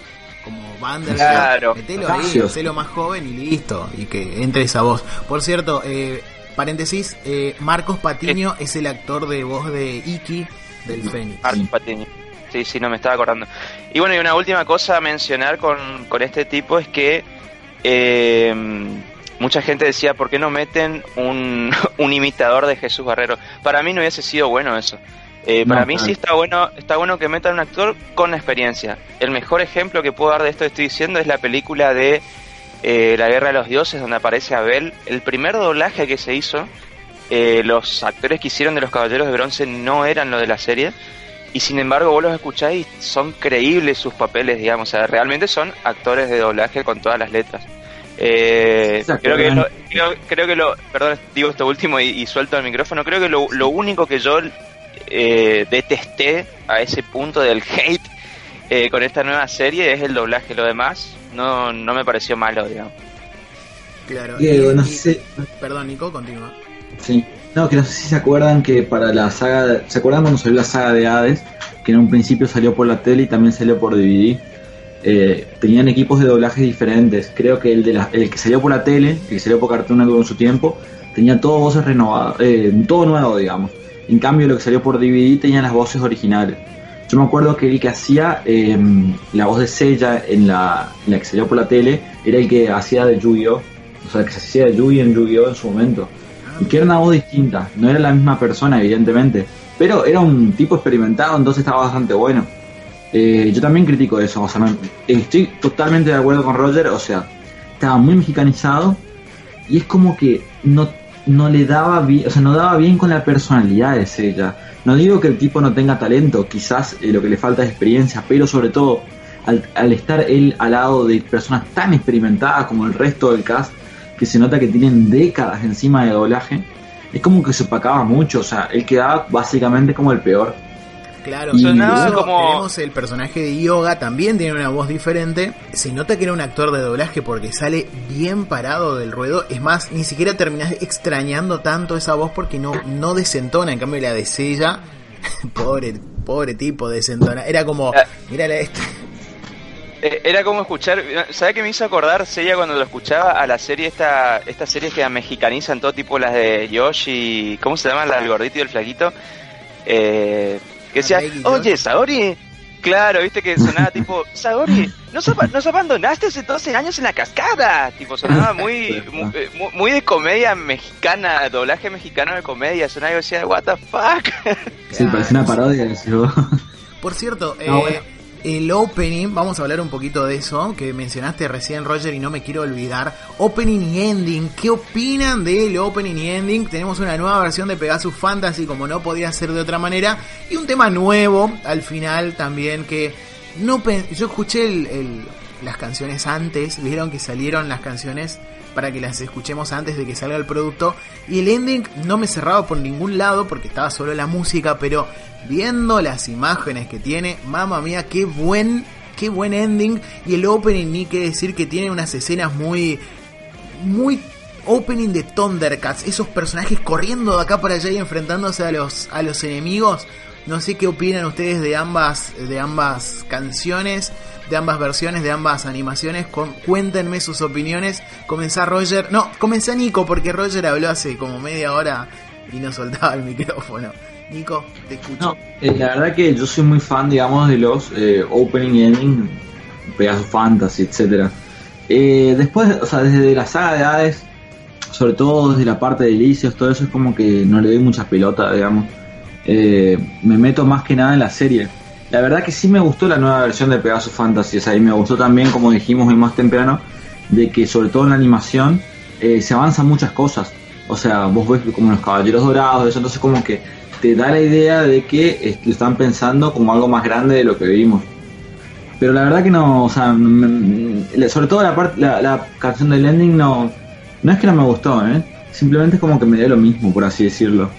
como Bander claro. metelo ahí más joven y listo y que entre esa voz por cierto eh, paréntesis eh, Marcos Patiño es el actor de voz de Iki del Fénix Marcos Patiño sí sí no me estaba acordando y bueno y una última cosa a mencionar con, con este tipo es que eh, mucha gente decía, ¿por qué no meten un, un imitador de Jesús Barrero? Para mí no hubiese sido bueno eso. Eh, para mí sí está bueno, está bueno que metan un actor con experiencia. El mejor ejemplo que puedo dar de esto que estoy diciendo es la película de eh, La Guerra de los Dioses, donde aparece Abel. El primer doblaje que se hizo, eh, los actores que hicieron de los Caballeros de Bronce no eran lo de la serie. Y sin embargo vos los escucháis, son creíbles sus papeles, digamos. O sea, realmente son actores de doblaje con todas las letras. Eh, creo, que lo, creo, que lo, perdón, digo esto último y, suelto el micrófono, creo que lo, lo único que yo eh, detesté a ese punto del hate eh, con esta nueva serie es el doblaje, lo demás no, no me pareció malo, digamos. Claro, no sé. Perdón, Nico, continúa. Sí, no, que no sé si se acuerdan que para la saga, ¿se acuerdan cuando salió la saga de Hades? Que en un principio salió por la tele y también salió por DVD eh, tenían equipos de doblaje diferentes. Creo que el, de la, el que salió por la tele, el que salió por Cartoon Network en su tiempo, tenía todo voces renovadas, eh, todo nuevo, digamos. En cambio, lo que salió por DVD tenía las voces originales. Yo me acuerdo que el que hacía eh, la voz de Sella en la, en la que salió por la tele era el que hacía de Yu-Gi-Oh! O sea, el que se hacía de Yu-Gi en Yu-Gi-Oh! en su momento. Y que era una voz distinta, no era la misma persona, evidentemente. Pero era un tipo experimentado, entonces estaba bastante bueno. Eh, yo también critico eso, o sea, estoy totalmente de acuerdo con Roger, o sea, estaba muy mexicanizado y es como que no, no le daba bien, o sea, no daba bien con la personalidad de ella. No digo que el tipo no tenga talento, quizás eh, lo que le falta es experiencia, pero sobre todo al, al, estar él al lado de personas tan experimentadas como el resto del cast, que se nota que tienen décadas encima de doblaje, es como que se opacaba mucho, o sea, él quedaba básicamente como el peor. Claro, tenemos el personaje de Yoga, también tiene una voz diferente. Se nota que era un actor de doblaje porque sale bien parado del ruedo. Es más, ni siquiera terminás extrañando tanto esa voz porque no, no desentona. En cambio, la de Sella, pobre, pobre tipo, desentona. Era como, ah. mírale este. Era como escuchar, ¿sabe qué me hizo acordar Sella cuando lo escuchaba a la serie esta, estas series que mexicanizan todo tipo las de Yoshi, ¿cómo se llama? La del gordito y el flaquito. Eh, que decía, oye, Saori, claro, viste que sonaba tipo, Saori, ¿nos, nos abandonaste hace 12 años en la cascada. Tipo, sonaba muy, eh, muy, de comedia mexicana, doblaje mexicano de comedia. Sonaba y decía, what the fuck. Sí, parece una parodia. Por cierto, eh, el opening, vamos a hablar un poquito de eso, que mencionaste recién Roger y no me quiero olvidar. Opening y ending, ¿qué opinan del opening y ending? Tenemos una nueva versión de Pegasus Fantasy como no podía ser de otra manera y un tema nuevo al final también que no yo escuché el, las canciones antes, vieron que salieron las canciones para que las escuchemos antes de que salga el producto. Y el ending no me cerraba por ningún lado porque estaba solo la música, pero viendo las imágenes que tiene, mamma mía, qué buen, qué buen ending. Y el opening, ni que decir que tiene unas escenas muy, muy opening de Thundercats, esos personajes corriendo de acá para allá y enfrentándose a los, a los enemigos. No sé qué opinan ustedes de ambas, de ambas canciones, de ambas versiones, de ambas animaciones. cuéntenme sus opiniones. Comenzá Roger. No, comenzá Nico, porque Roger habló hace como media hora y no soltaba el micrófono. Nico, te eh, la verdad que yo soy muy fan, digamos, de los eh, opening y ending, Pegasus Fantasy, etcétera. Eh, después, o sea, desde la saga de Hades, sobre todo desde la parte de Elíseos, todo eso es como que no le doy mucha pelota, digamos. Eh, me meto más que nada en la serie. La verdad que sí me gustó la nueva versión de Pegasus Fantasy, o y me gustó también, como dijimos hoy más temprano, de que sobre todo en la animación se avanzan muchas cosas. O sea, vos ves como los caballeros dorados, eso, entonces como que te da la idea de que están pensando como algo más grande de lo que vivimos. Pero la verdad que no, o sea, sobre todo la, parte, la, canción del ending no, no es que no me gustó, ¿eh? simplemente es como que me dio lo mismo, por así decirlo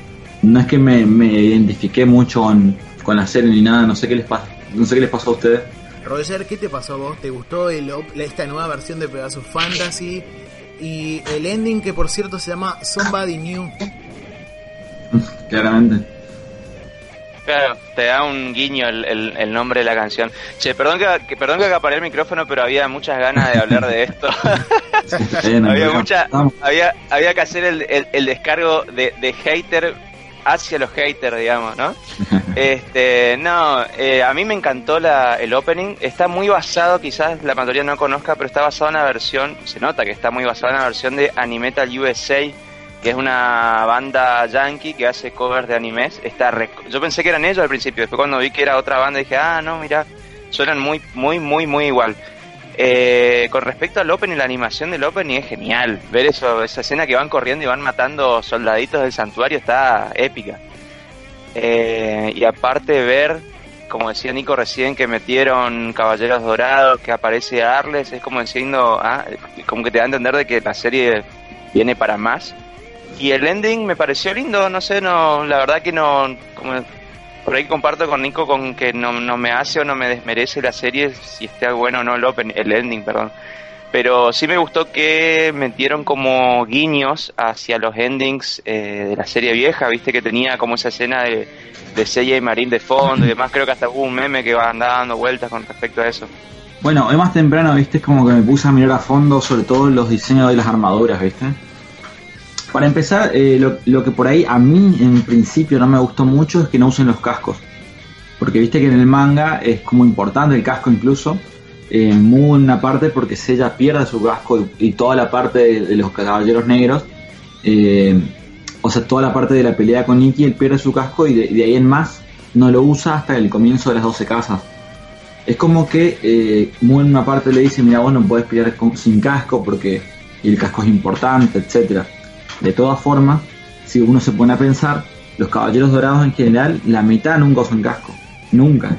no es que me, identifiqué mucho con, la serie ni nada, no sé qué les pasa, no sé qué les pasó a ustedes. Roger, ¿qué te pasó a vos? ¿Te gustó el, esta nueva versión de Pegasus Fantasy? Y el ending que por cierto se llama Somebody New. Claramente. Claro, te da un guiño el, nombre de la canción. Che, perdón que, perdón que acaparé el micrófono, pero había muchas ganas de hablar de esto. había, mucha, había, había que hacer el, el, descargo de, de hater hacia los haters, digamos, ¿no? este, no, eh, a mí me encantó la, el opening. Está muy basado, quizás la mayoría no conozca, pero está basado en una versión, se nota que está muy basado en una versión de Animetal USA, que es una banda yankee que hace covers de animes. Está Yo pensé que eran ellos al principio, después cuando vi que era otra banda dije, ah, no, mira, suenan muy, muy, muy, muy igual. Eh, con respecto al Open y la animación del Open es genial. Ver eso, esa escena que van corriendo y van matando soldaditos del santuario está épica. Eh, y aparte ver, como decía Nico recién, que metieron Caballeros Dorados, que aparece Arles, es como diciendo, ah, como que te da a entender de que la serie viene para más. Y el ending me pareció lindo, no sé, no, la verdad que no, como por ahí comparto con Nico con que no, no me hace o no me desmerece la serie si está bueno o no el, open, el ending, perdón. Pero sí me gustó que metieron como guiños hacia los endings eh, de la serie vieja, viste que tenía como esa escena de, de Seiya y Marín de fondo y demás. Creo que hasta hubo un meme que va dando vueltas con respecto a eso. Bueno, hoy más temprano, viste, es como que me puse a mirar a fondo sobre todo los diseños de las armaduras, viste. Para empezar, eh, lo, que por ahí a mí en principio no me gustó mucho es que no usen los cascos. Porque viste que en el manga es como importante el casco incluso. Eh, muy una parte porque Sella pierde su casco y, toda la parte de, los caballeros negros. Eh, o sea, toda la parte de la pelea con Nikki, él pierde su casco y de, ahí en más no lo usa hasta el comienzo de las 12 casas. Es como que eh, muy en una parte le dice, mira, vos no podés pelear sin casco porque el casco es importante, etcétera de todas formas, si uno se pone a pensar, los caballeros dorados en general, la mitad nunca usan casco. Nunca.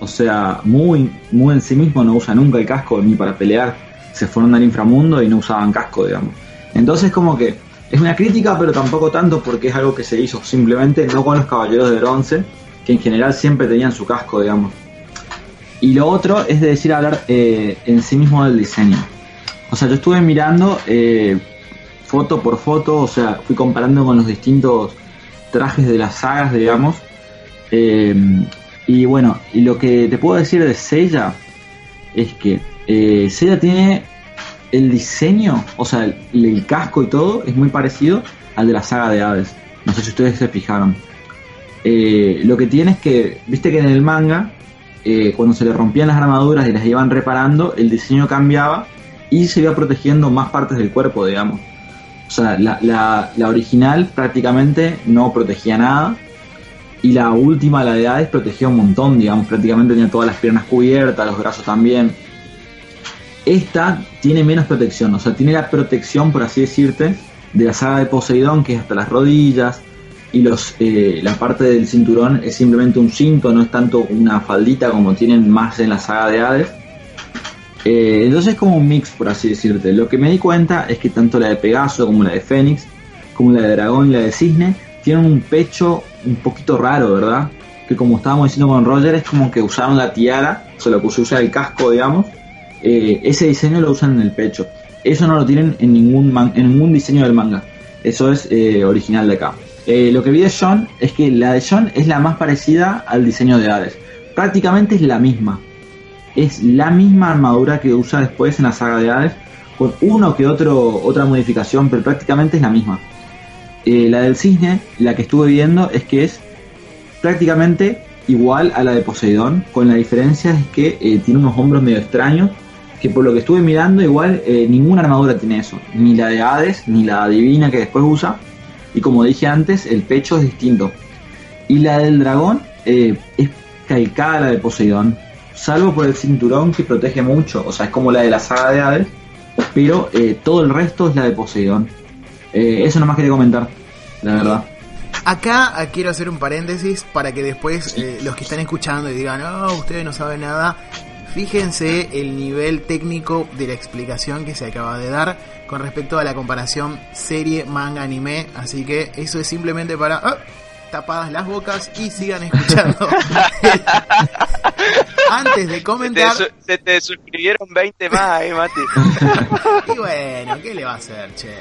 O sea, muy, muy en sí mismo no usa nunca el casco ni para pelear. Se fueron al inframundo y no usaban casco, digamos. Entonces como que es una crítica, pero tampoco tanto porque es algo que se hizo simplemente no con los caballeros de bronce, que en general siempre tenían su casco, digamos. Y lo otro es de decir hablar eh, en sí mismo del diseño. O sea, yo estuve mirando eh, foto por foto, o sea, fui comparando con los distintos trajes de las sagas, digamos. Eh, y bueno, y lo que te puedo decir de Seiya es que eh, tiene el diseño, o sea, el, casco y todo es muy parecido al de la saga de Hades. No sé si ustedes se fijaron. Eh, lo que tiene es que, viste que en el manga, eh, cuando se le rompían las armaduras y las iban reparando, el diseño cambiaba y se iba protegiendo más partes del cuerpo, digamos. O sea, la, la, original prácticamente no protegía nada. Y la última, la de Hades, protegía un montón, digamos, prácticamente tenía todas las piernas cubiertas, los brazos también. Esta tiene menos protección, o sea, tiene la protección, por así decirte, de la saga de Poseidón, que es hasta las rodillas, y los, eh, la parte del cinturón es simplemente un cinto, no es tanto una faldita como tienen más en la saga de Hades. Eh, entonces es como un mix, por así decirte. Lo que me di cuenta es que tanto la de Pegaso como la de Fénix, como la de Dragón y la de Cisne, tienen un pecho un poquito raro, ¿verdad? Que como estábamos diciendo con Roger, es como que usaron la tiara, o sea, lo que usa el casco, digamos. eh, ese diseño lo usan en el pecho. Eso no lo tienen en ningún, man- en ningún diseño del manga. Eso es eh, original de acá. Lo que vi de John es que la de John es la más parecida al diseño de Hades. Prácticamente es la misma. Es la misma armadura que usa después en la saga de Hades, con uno que otro otra modificación, pero prácticamente es la misma. Eh, la del cisne, la que estuve viendo, es que es prácticamente igual a la de Poseidón, con la diferencia es que eh, tiene unos hombros medio extraños, que por lo que estuve mirando, igual eh, ninguna armadura tiene eso, ni la de Hades, ni la divina que después usa, y como dije antes, el pecho es distinto. Y la del dragón es calcada a la de Poseidón, salvo por el cinturón que protege mucho, o sea, es como la de la saga de Hades, pero eh, todo el resto es la de Poseidón. Eh, eso nomás quería comentar, la verdad. Acá eh, quiero hacer un paréntesis para que después eh, los que están escuchando y digan, no, ustedes no saben nada, fíjense el nivel técnico de la explicación que se acaba de dar con respecto a la comparación serie, manga, anime, así que eso es simplemente para ah, tapadas las bocas y sigan escuchando. Antes de Se te, comentar, se te suscribieron 20 más, eh, Mati. y bueno, ¿qué le va a hacer, che?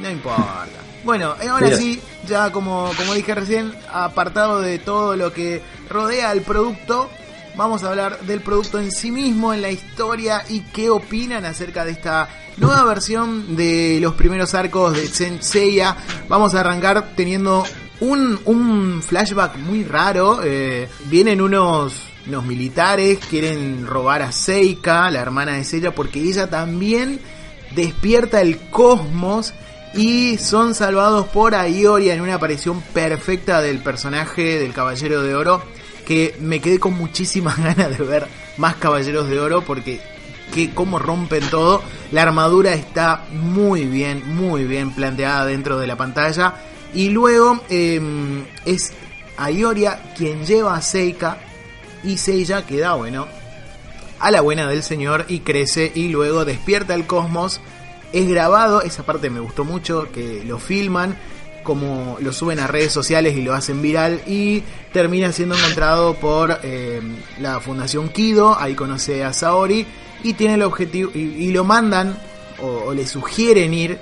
No importa. Bueno, y ahora Mira. sí, ya como, como dije recién, apartado de todo lo que rodea al producto, vamos a hablar del producto en sí mismo, en la historia y qué opinan acerca de esta nueva versión de los primeros arcos de Senseiya. Vamos a arrancar teniendo un, flashback muy raro. eh, vienen unos, unos militares, quieren robar a Seika, la hermana de Seiya, porque ella también despierta el cosmos y son salvados por Aioria en una aparición perfecta del personaje del Caballero de Oro que me quedé con muchísimas ganas de ver más Caballeros de Oro porque que cómo rompen todo la armadura está muy bien muy bien planteada dentro de la pantalla y luego eh, es Aioria quien lleva a Seika y Seiya queda bueno a la buena del señor y crece y luego despierta el cosmos. Es grabado, esa parte me gustó mucho, que lo filman, como lo suben a redes sociales y lo hacen viral y termina siendo encontrado por eh, la Fundación Kido, ahí conoce a Saori y tiene el objetivo y, lo mandan o le sugieren ir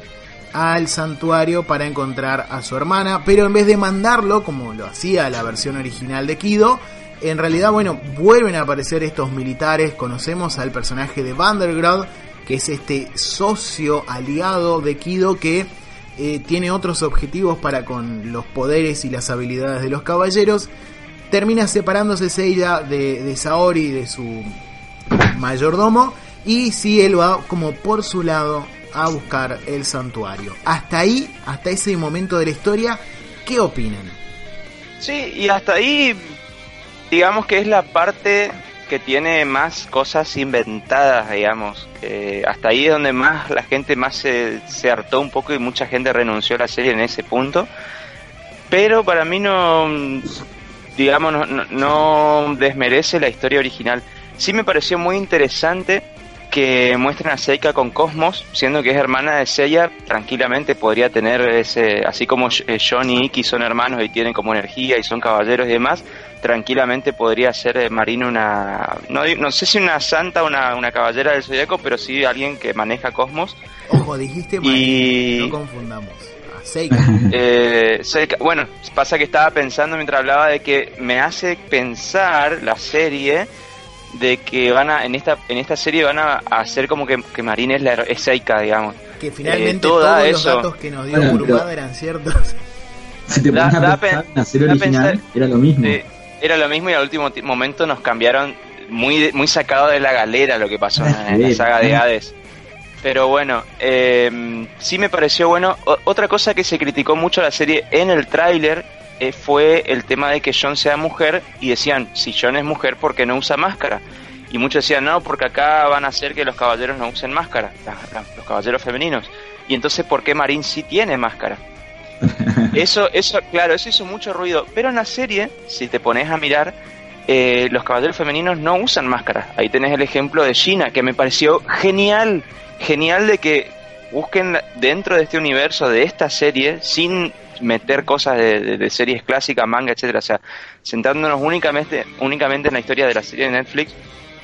al santuario para encontrar a su hermana, pero en vez de mandarlo como lo hacía la versión original de Kido, en realidad, bueno, vuelven a aparecer estos militares. Conocemos al personaje de Vanderground, que es este socio aliado de Kido que eh, tiene otros objetivos para con los poderes y las habilidades de los caballeros. Termina separándose Seiya de, de Saori de su mayordomo. Y si él va como por su lado a buscar el santuario. Hasta ahí, hasta ese momento de la historia, ¿qué opinan? Sí, y hasta ahí, digamos que es la parte que tiene más cosas inventadas, digamos. Eh, hasta ahí es donde más la gente más se, se hartó un poco y mucha gente renunció a la serie en ese punto. Pero para mí no, digamos, no, no- desmerece la historia original. Sí me pareció muy interesante que muestren a Seika con Cosmos, siendo que es hermana de Seiya, tranquilamente podría tener ese, así como eh, John y Iki son hermanos y tienen como energía y son caballeros y demás, tranquilamente podría ser eh, Marina una, no, no sé si una santa o una, una caballera del zodiaco, pero sí alguien que maneja Cosmos. Ojo, dijiste Y- no confundamos. A Seika. Eh, Seika- bueno, pasa que estaba pensando mientras hablaba de que me hace pensar la serie de que van a en esta en esta serie van a, hacer como que, que Marina es la es Seika, digamos. Que finalmente Eh, toda todos los eso. datos que nos dio Bueno, Kurumada eran ciertos. Si te Da- pones a da pensar, pen- la serie da original pensar- era lo mismo. Eh, era lo mismo y al último ti- momento nos cambiaron muy muy sacado de la galera lo que pasó en, en la saga de Hades. Pero bueno, eh, sí me pareció bueno. O- otra cosa que se criticó mucho a la serie en el tráiler fue el tema de que John sea mujer y decían, si John es mujer, ¿por qué no usa máscara? Y muchos decían, no, porque acá van a hacer que los caballeros no usen máscara, la- la- los caballeros femeninos. Y entonces, ¿por qué Marín sí tiene máscara? Eso, eso, claro, eso hizo mucho ruido. Pero en la serie, si te pones a mirar, eh, los caballeros femeninos no usan máscaras. Ahí tenés el ejemplo de Gina, que me pareció genial, genial de que busquen dentro de este universo, de esta serie, sin meter cosas de, series clásicas, manga, etcétera, o sea, sentándonos únicamente, únicamente en la historia de la serie de Netflix,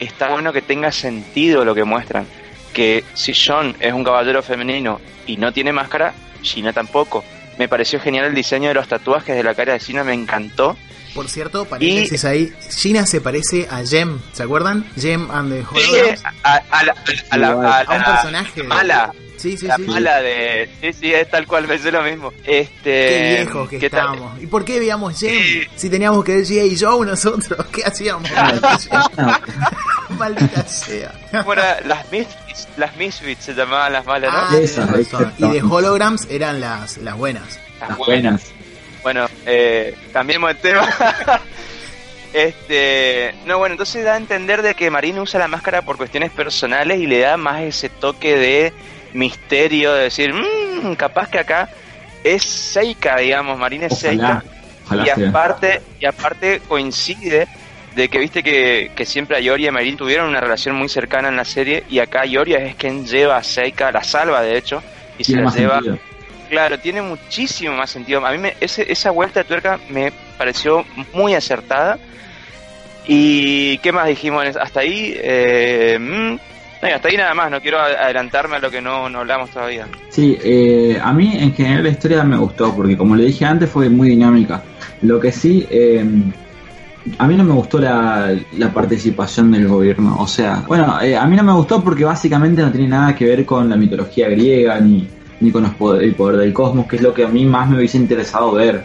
está bueno que tenga sentido lo que muestran. Que si John es un caballero femenino y no tiene máscara, Gina tampoco. Me pareció genial el diseño de los tatuajes de la cara de Gina, me encantó. Por cierto, paréntesis ahí, Gina se parece a Jem, ¿se acuerdan? Jem and the sí, a, a, un personaje. Mala. Sí, sí, la mala de. Sí, sí, es tal cual, me lo mismo. Este. Qué viejos que estábamos. ¿Y por qué veíamos Jem? Si teníamos que ver G.A. Joe nosotros, ¿qué hacíamos? Maldita sea. Bueno, las Misfits, las Misfits se llamaban las malas, ¿no? Ah, y de Holograms eran las, las buenas. Las, buenas. Bueno, eh, cambiemos el tema. Este, no, bueno, entonces da a entender de que Marín usa la máscara por cuestiones personales y le da más ese toque de misterio de decir, mmm, capaz que acá es Seika, digamos, Marín es Seika. y aparte, y aparte coincide de que viste que, siempre a Yoria y Marín tuvieron una relación muy cercana en la serie y acá Yoria es quien lleva a Seika, la salva de hecho, y se la lleva. Claro, tiene muchísimo más sentido. A mí me, ese, esa vuelta de tuerca me pareció muy acertada. ¿Y qué más dijimos hasta ahí? Eh, mm, hasta ahí nada más, no quiero adelantarme a lo que no, no hablamos todavía. Sí, eh, a mí en general la historia me gustó, porque como le dije antes fue muy dinámica. Lo que sí, eh, a mí no me gustó la, la, participación del gobierno. O sea, bueno, eh, a mí no me gustó porque básicamente no tiene nada que ver con la mitología griega ni, ni con el poder del cosmos, que es lo que a mí más me hubiese interesado ver.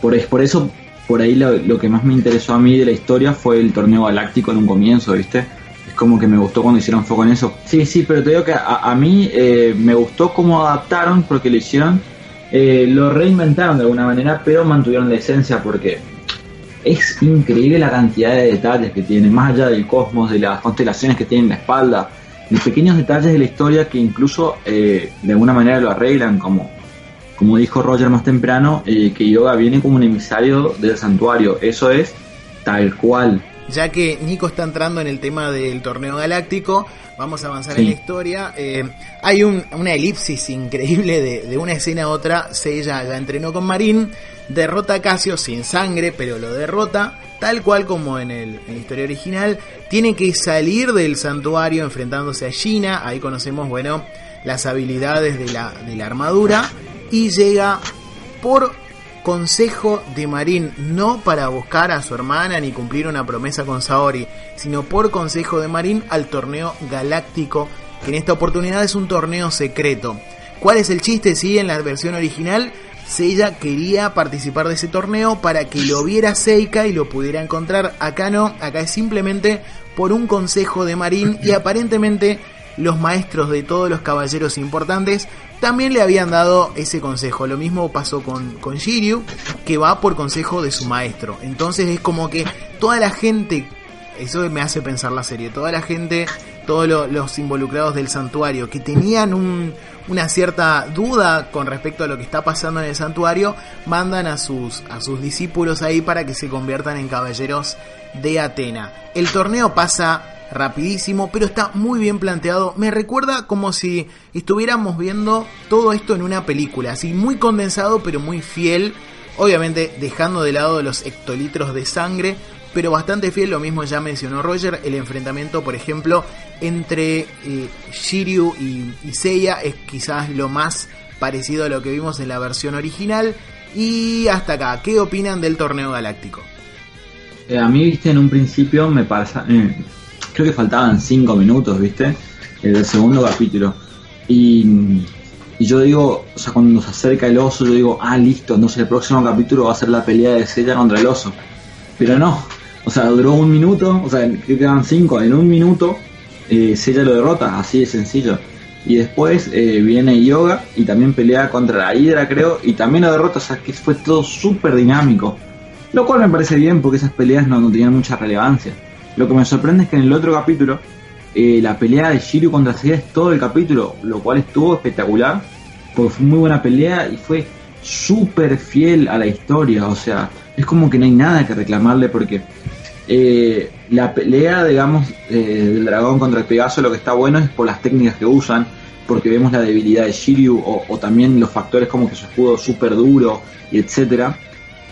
por, por eso, por ahí lo, que más me interesó a mí de la historia fue el torneo galáctico en un comienzo, ¿viste? como que me gustó cuando hicieron foco en eso. Sí, sí, pero te digo que a, mí eh, me gustó cómo adaptaron, porque lo hicieron, eh, lo reinventaron de alguna manera, pero mantuvieron la esencia porque es increíble la cantidad de detalles que tiene, más allá del cosmos, de las constelaciones que tiene en la espalda, de pequeños detalles de la historia que incluso eh, de alguna manera lo arreglan, como, como dijo Roger más temprano, que Yoga viene como un emisario del santuario, eso es tal cual ya que Nico está entrando en el tema del torneo galáctico, vamos a avanzar en la historia. Eh, hay una elipsis increíble de, una escena a otra. Seiya ya entrenó con Marín, derrota a Casio sin sangre, pero lo derrota, tal cual como en, el, en la historia original. Tiene que salir del santuario enfrentándose a Gina. Ahí conocemos, bueno, las habilidades de la, de la armadura. Y llega por consejo de Marín, no para buscar a su hermana ni cumplir una promesa con Saori, sino por consejo de Marín al torneo galáctico, que en esta oportunidad es un torneo secreto. ¿Cuál es el chiste? Si en la versión original Seiya quería participar de ese torneo para que lo viera Seika y lo pudiera encontrar. Acá no, acá es simplemente por un consejo de Marín y aparentemente los maestros de todos los caballeros importantes también le habían dado ese consejo. Lo mismo pasó con, con Shiryu, que va por consejo de su maestro. Entonces es como que toda la gente, eso me hace pensar la serie, toda la gente, todos los involucrados del santuario, que tenían una cierta duda con respecto a lo que está pasando en el santuario, mandan a sus, a sus discípulos ahí para que se conviertan en caballeros de Atena. El torneo pasa rapidísimo, pero está muy bien planteado. Me recuerda como si estuviéramos viendo todo esto en una película, así muy condensado, pero muy fiel. Obviamente dejando de lado los hectolitros de sangre, pero bastante fiel. Lo mismo ya mencionó Roger, el enfrentamiento, por ejemplo, entre eh, Shiryu y, Seiya es quizás lo más parecido a lo que vimos en la versión original. Y hasta acá, ¿qué opinan del torneo galáctico? Eh, a mí, viste, en un principio me, pasa, eh, creo que faltaban 5 minutos, ¿viste? El segundo capítulo. Y, y, yo digo, o sea, cuando se acerca el oso, yo digo, ah, listo, entonces el próximo capítulo va a ser la pelea de Sella contra el oso. Pero no, o sea, duró un minuto, o sea, quedan 5, en un minuto eh, Sella lo derrota, así de sencillo. Y después eh, viene Yoga y también pelea contra la Hydra, creo, y también lo derrota, o sea, que fue todo súper dinámico. Lo cual me parece bien porque esas peleas no, no tenían mucha relevancia. Lo que me sorprende es que en el otro capítulo, eh, la pelea de Shiryu contra Seiya es todo el capítulo, lo cual estuvo espectacular, porque fue muy buena pelea y fue súper fiel a la historia, o sea, es como que no hay nada que reclamarle porque eh, la pelea, digamos, eh, del dragón contra el Pegaso lo que está bueno es por las técnicas que usan, porque vemos la debilidad de Shiryu o, también los factores como que su escudo súper duro y etcétera.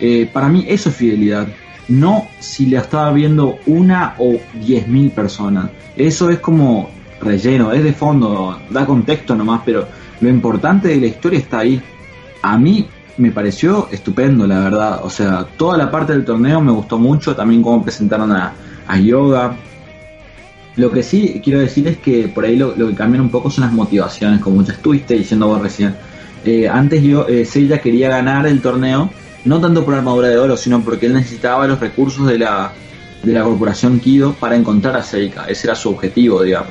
Eh, para mí eso es fidelidad. No si le estaba viendo una o diez mil personas. Eso es como relleno, es de fondo, da contexto nomás, pero lo importante de la historia está ahí. A mí me pareció estupendo, la verdad. O sea, toda la parte del torneo me gustó mucho, también cómo presentaron a, a Yoga, lo que sí quiero decir es que por ahí lo, que cambian un poco son las motivaciones, como ya estuviste diciendo vos recién. Eh, antes yo, eh, Seiya quería ganar el torneo, no tanto por armadura de oro, sino porque él necesitaba los recursos de la, de la corporación Kido para encontrar a Seika. Ese era su objetivo, digamos.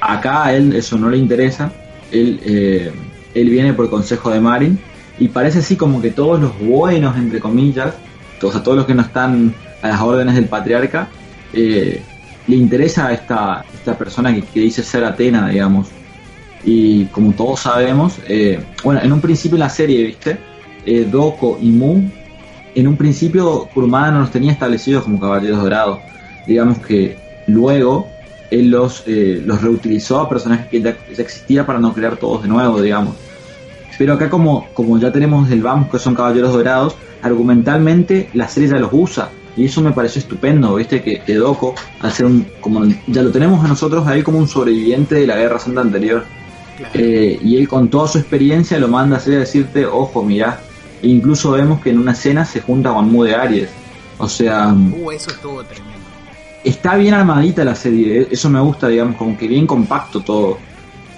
Acá a él eso no le interesa. Él, eh, él viene por consejo de Marin. Y parece así como que todos los buenos, entre comillas, todos, todos los que no están a las órdenes del patriarca, eh, le interesa a esta, esta persona que, dice ser Atena, digamos. Y como todos sabemos, eh, bueno, en un principio en la serie, ¿viste? Eh, Doko y Mu, en un principio Kurumada no los tenía establecidos como caballeros dorados. Digamos que luego él los, eh, los reutilizó a personajes que ya, existía para no crear todos de nuevo, digamos. Pero acá como, como ya tenemos el Vamos que son caballeros dorados, argumentalmente la serie ya los usa y eso me pareció estupendo, viste, que, que Doko, al ser un, como ya lo tenemos a nosotros ahí como un sobreviviente de la Guerra Santa anterior. Eh, y él con toda su experiencia lo manda a hacer a decirte, ojo, mirá. E incluso vemos que en una escena se junta con Mu de Aries. O sea... Uh, eso estuvo tremendo. Está bien armadita la serie, eh, eso me gusta, digamos, como que bien compacto todo.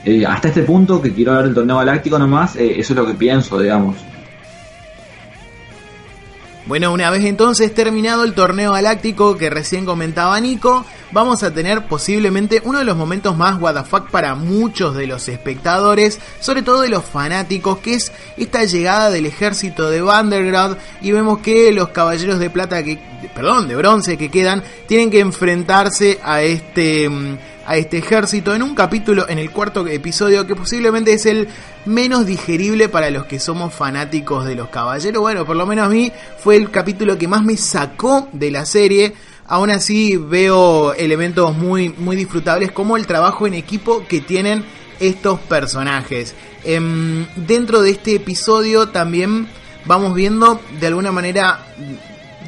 Eh, hasta este punto, que quiero ver el torneo galáctico nomás, eso es lo que pienso, digamos. Bueno, una vez entonces terminado el torneo galáctico que recién comentaba Nico, vamos a tener posiblemente uno de los momentos más WTF para muchos de los espectadores, sobre todo de los fanáticos, que es esta llegada del ejército de Vandergrad y vemos que los caballeros de plata que, perdón, de bronce que quedan, tienen que enfrentarse a este mm, a este ejército en un capítulo, en el cuarto episodio, que posiblemente es el menos digerible para los que somos fanáticos de los caballeros. Bueno, por lo menos a mí fue el capítulo que más me sacó de la serie. Aún así veo elementos muy, muy disfrutables como el trabajo en equipo que tienen estos personajes. Em, dentro de este episodio también vamos viendo de alguna manera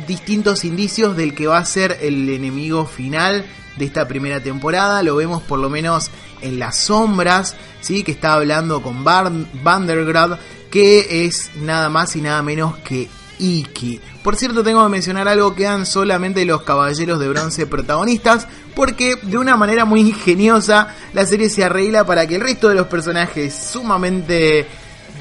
distintos indicios del que va a ser el enemigo final de esta primera temporada. Lo vemos por lo menos en las sombras, ¿sí? que está hablando con Vandergrad, que es nada más y nada menos que Iki. Por cierto, tengo que mencionar algo, quedan solamente los caballeros de bronce protagonistas, porque de una manera muy ingeniosa la serie se arregla para que el resto de los personajes sumamente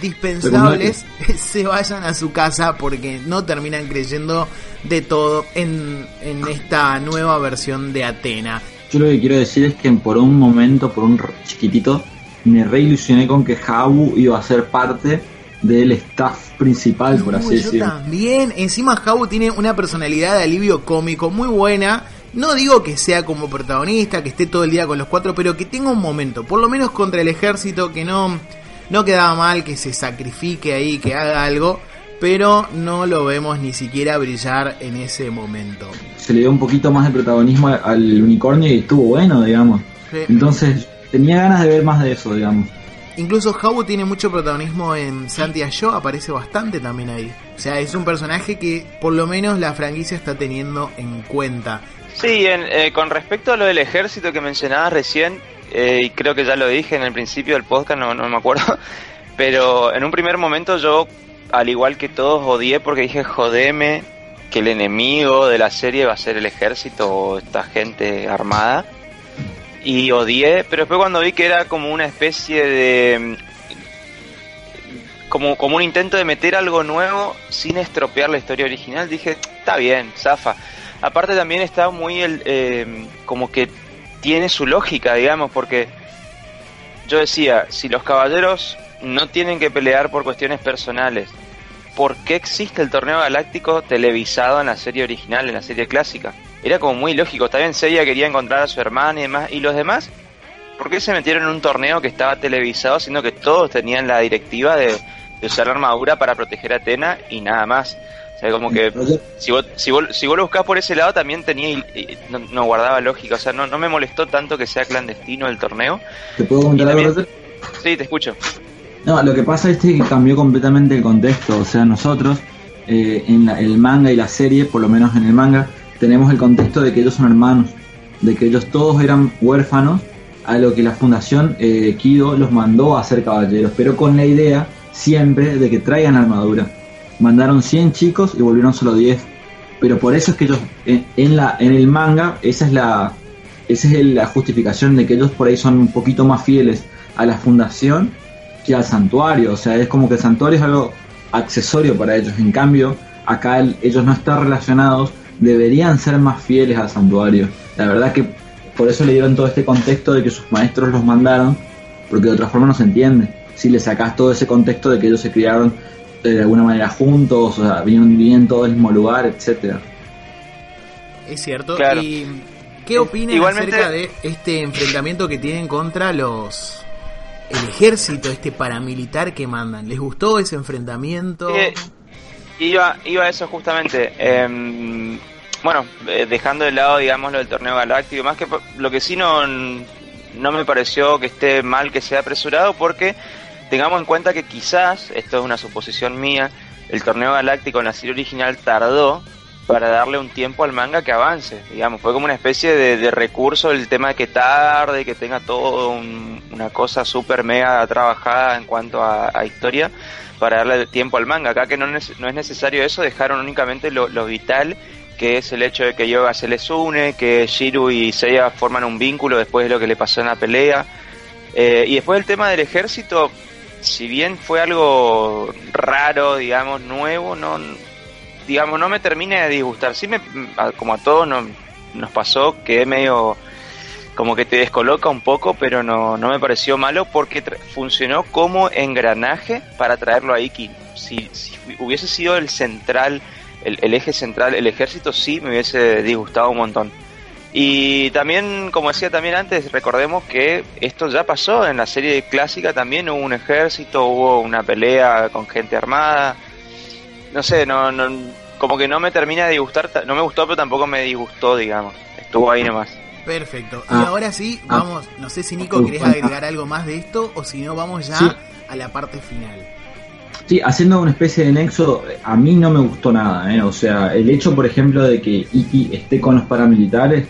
dispensables se vayan a su casa porque no terminan creyendo de todo en, en esta nueva versión de Atena. Yo lo que quiero decir es que por un momento, por un chiquitito, me reilusioné con que Jabu iba a ser parte del staff principal, por así decirlo. También, encima Jabu tiene una personalidad de alivio cómico muy buena. No digo que sea como protagonista, que esté todo el día con los cuatro, pero que tenga un momento, por lo menos contra el ejército, que no, no quedaba mal que se sacrifique ahí, que haga algo, pero no lo vemos ni siquiera brillar en ese momento. Se le dio un poquito más de protagonismo al unicornio y estuvo bueno, digamos. Entonces, tenía ganas de ver más de eso, digamos. Incluso Habu tiene mucho protagonismo en Santiago, aparece bastante también ahí. O sea, es un personaje que por lo menos la franquicia está teniendo en cuenta. Sí, eh, con respecto a lo del ejército que mencionabas recién, eh, creo que ya lo dije en el principio del podcast, no, no me acuerdo, pero en un primer momento yo, al igual que todos, odié porque dije, jodeme, que el enemigo de la serie va a ser el ejército o esta gente armada. Y odié, pero después cuando vi que era como una especie de... Como, como un intento de meter algo nuevo sin estropear la historia original, dije, está bien, zafa. Aparte también está muy el, eh, como que tiene su lógica, digamos, porque yo decía, si los caballeros no tienen que pelear por cuestiones personales, ¿por qué existe el torneo galáctico televisado en la serie original, en la serie clásica? Era como muy lógico, bien, Seiya quería encontrar a su hermana y demás, y los demás, ¿por qué se metieron en un torneo que estaba televisado, siendo que todos tenían la directiva de, usar la armadura para proteger a Atena y nada más? O O sea, como que si vos, si vos, si vos lo buscás por ese lado también tenía no, no, guardaba lógica, o sea, no, no me molestó tanto que sea clandestino el torneo. ¿Te puedo comentar algo? Sí, te escucho. No, lo que pasa es que cambió completamente el contexto, o sea, nosotros eh, en el manga y la serie, por lo menos en el manga, tenemos el contexto de que ellos son hermanos, de que ellos todos eran huérfanos, a lo que la fundación eh, Kido los mandó a ser caballeros, pero con la idea siempre de que traigan armadura mandaron 100 chicos y volvieron solo 10. Pero por eso es que ellos, en, la, en el manga, esa es la esa es la justificación de que ellos por ahí son un poquito más fieles a la fundación que al santuario. O sea, es como que el santuario es algo accesorio para ellos. En cambio, acá ellos no están relacionados, deberían ser más fieles al santuario. La verdad que por eso le dieron todo este contexto de que sus maestros los mandaron, porque de otra forma no se entiende. Si le sacas todo ese contexto de que ellos se criaron de alguna manera juntos, o sea, vienen, bien todo el mismo lugar, etcétera. Es cierto. ¿Y qué opinan acerca de este enfrentamiento que tienen contra los el ejército, este paramilitar que mandan? ¿Les gustó ese enfrentamiento? Eh, iba, iba a eso justamente. Em, bueno, eh, dejando de lado, digamos, lo del torneo galáctico, más que lo que sí no, no me pareció que esté mal que sea apresurado, porque tengamos en cuenta que quizás, esto es una suposición mía, el torneo galáctico en la serie original tardó para darle un tiempo al manga que avance, digamos, fue como una especie de, recurso el tema de que tarde, que tenga todo una cosa súper mega trabajada en cuanto a, historia para darle tiempo al manga, acá que no, es necesario eso, dejaron únicamente lo, vital que es el hecho de que Yoga se les une, que Shiru y Seiya forman un vínculo después de lo que le pasó en la pelea. Eh, y después el tema del ejército, si bien fue algo raro, digamos, nuevo, no digamos, no me termina de disgustar. Sí me como a todos nos pasó que medio como que te descoloca un poco, pero no, no me pareció malo porque funcionó como engranaje para traerlo a Iki. Si, si hubiese sido el central, el, eje central, el ejército sí me hubiese disgustado un montón. Y también, como decía también antes, recordemos que esto ya pasó en la serie clásica, también hubo un ejército, hubo una pelea con gente armada. No sé, no, no, como que no me termina de disgustar, no me gustó, pero tampoco me disgustó, digamos. Estuvo ahí nomás. Perfecto. y ah. ahora sí, ah. vamos, no sé si Nico querés agregar algo más de esto o si no, vamos ya a la parte final. Sí, haciendo una especie de nexo, a mí no me gustó nada, ¿eh? O sea, el hecho, por ejemplo, de que Iki esté con los paramilitares,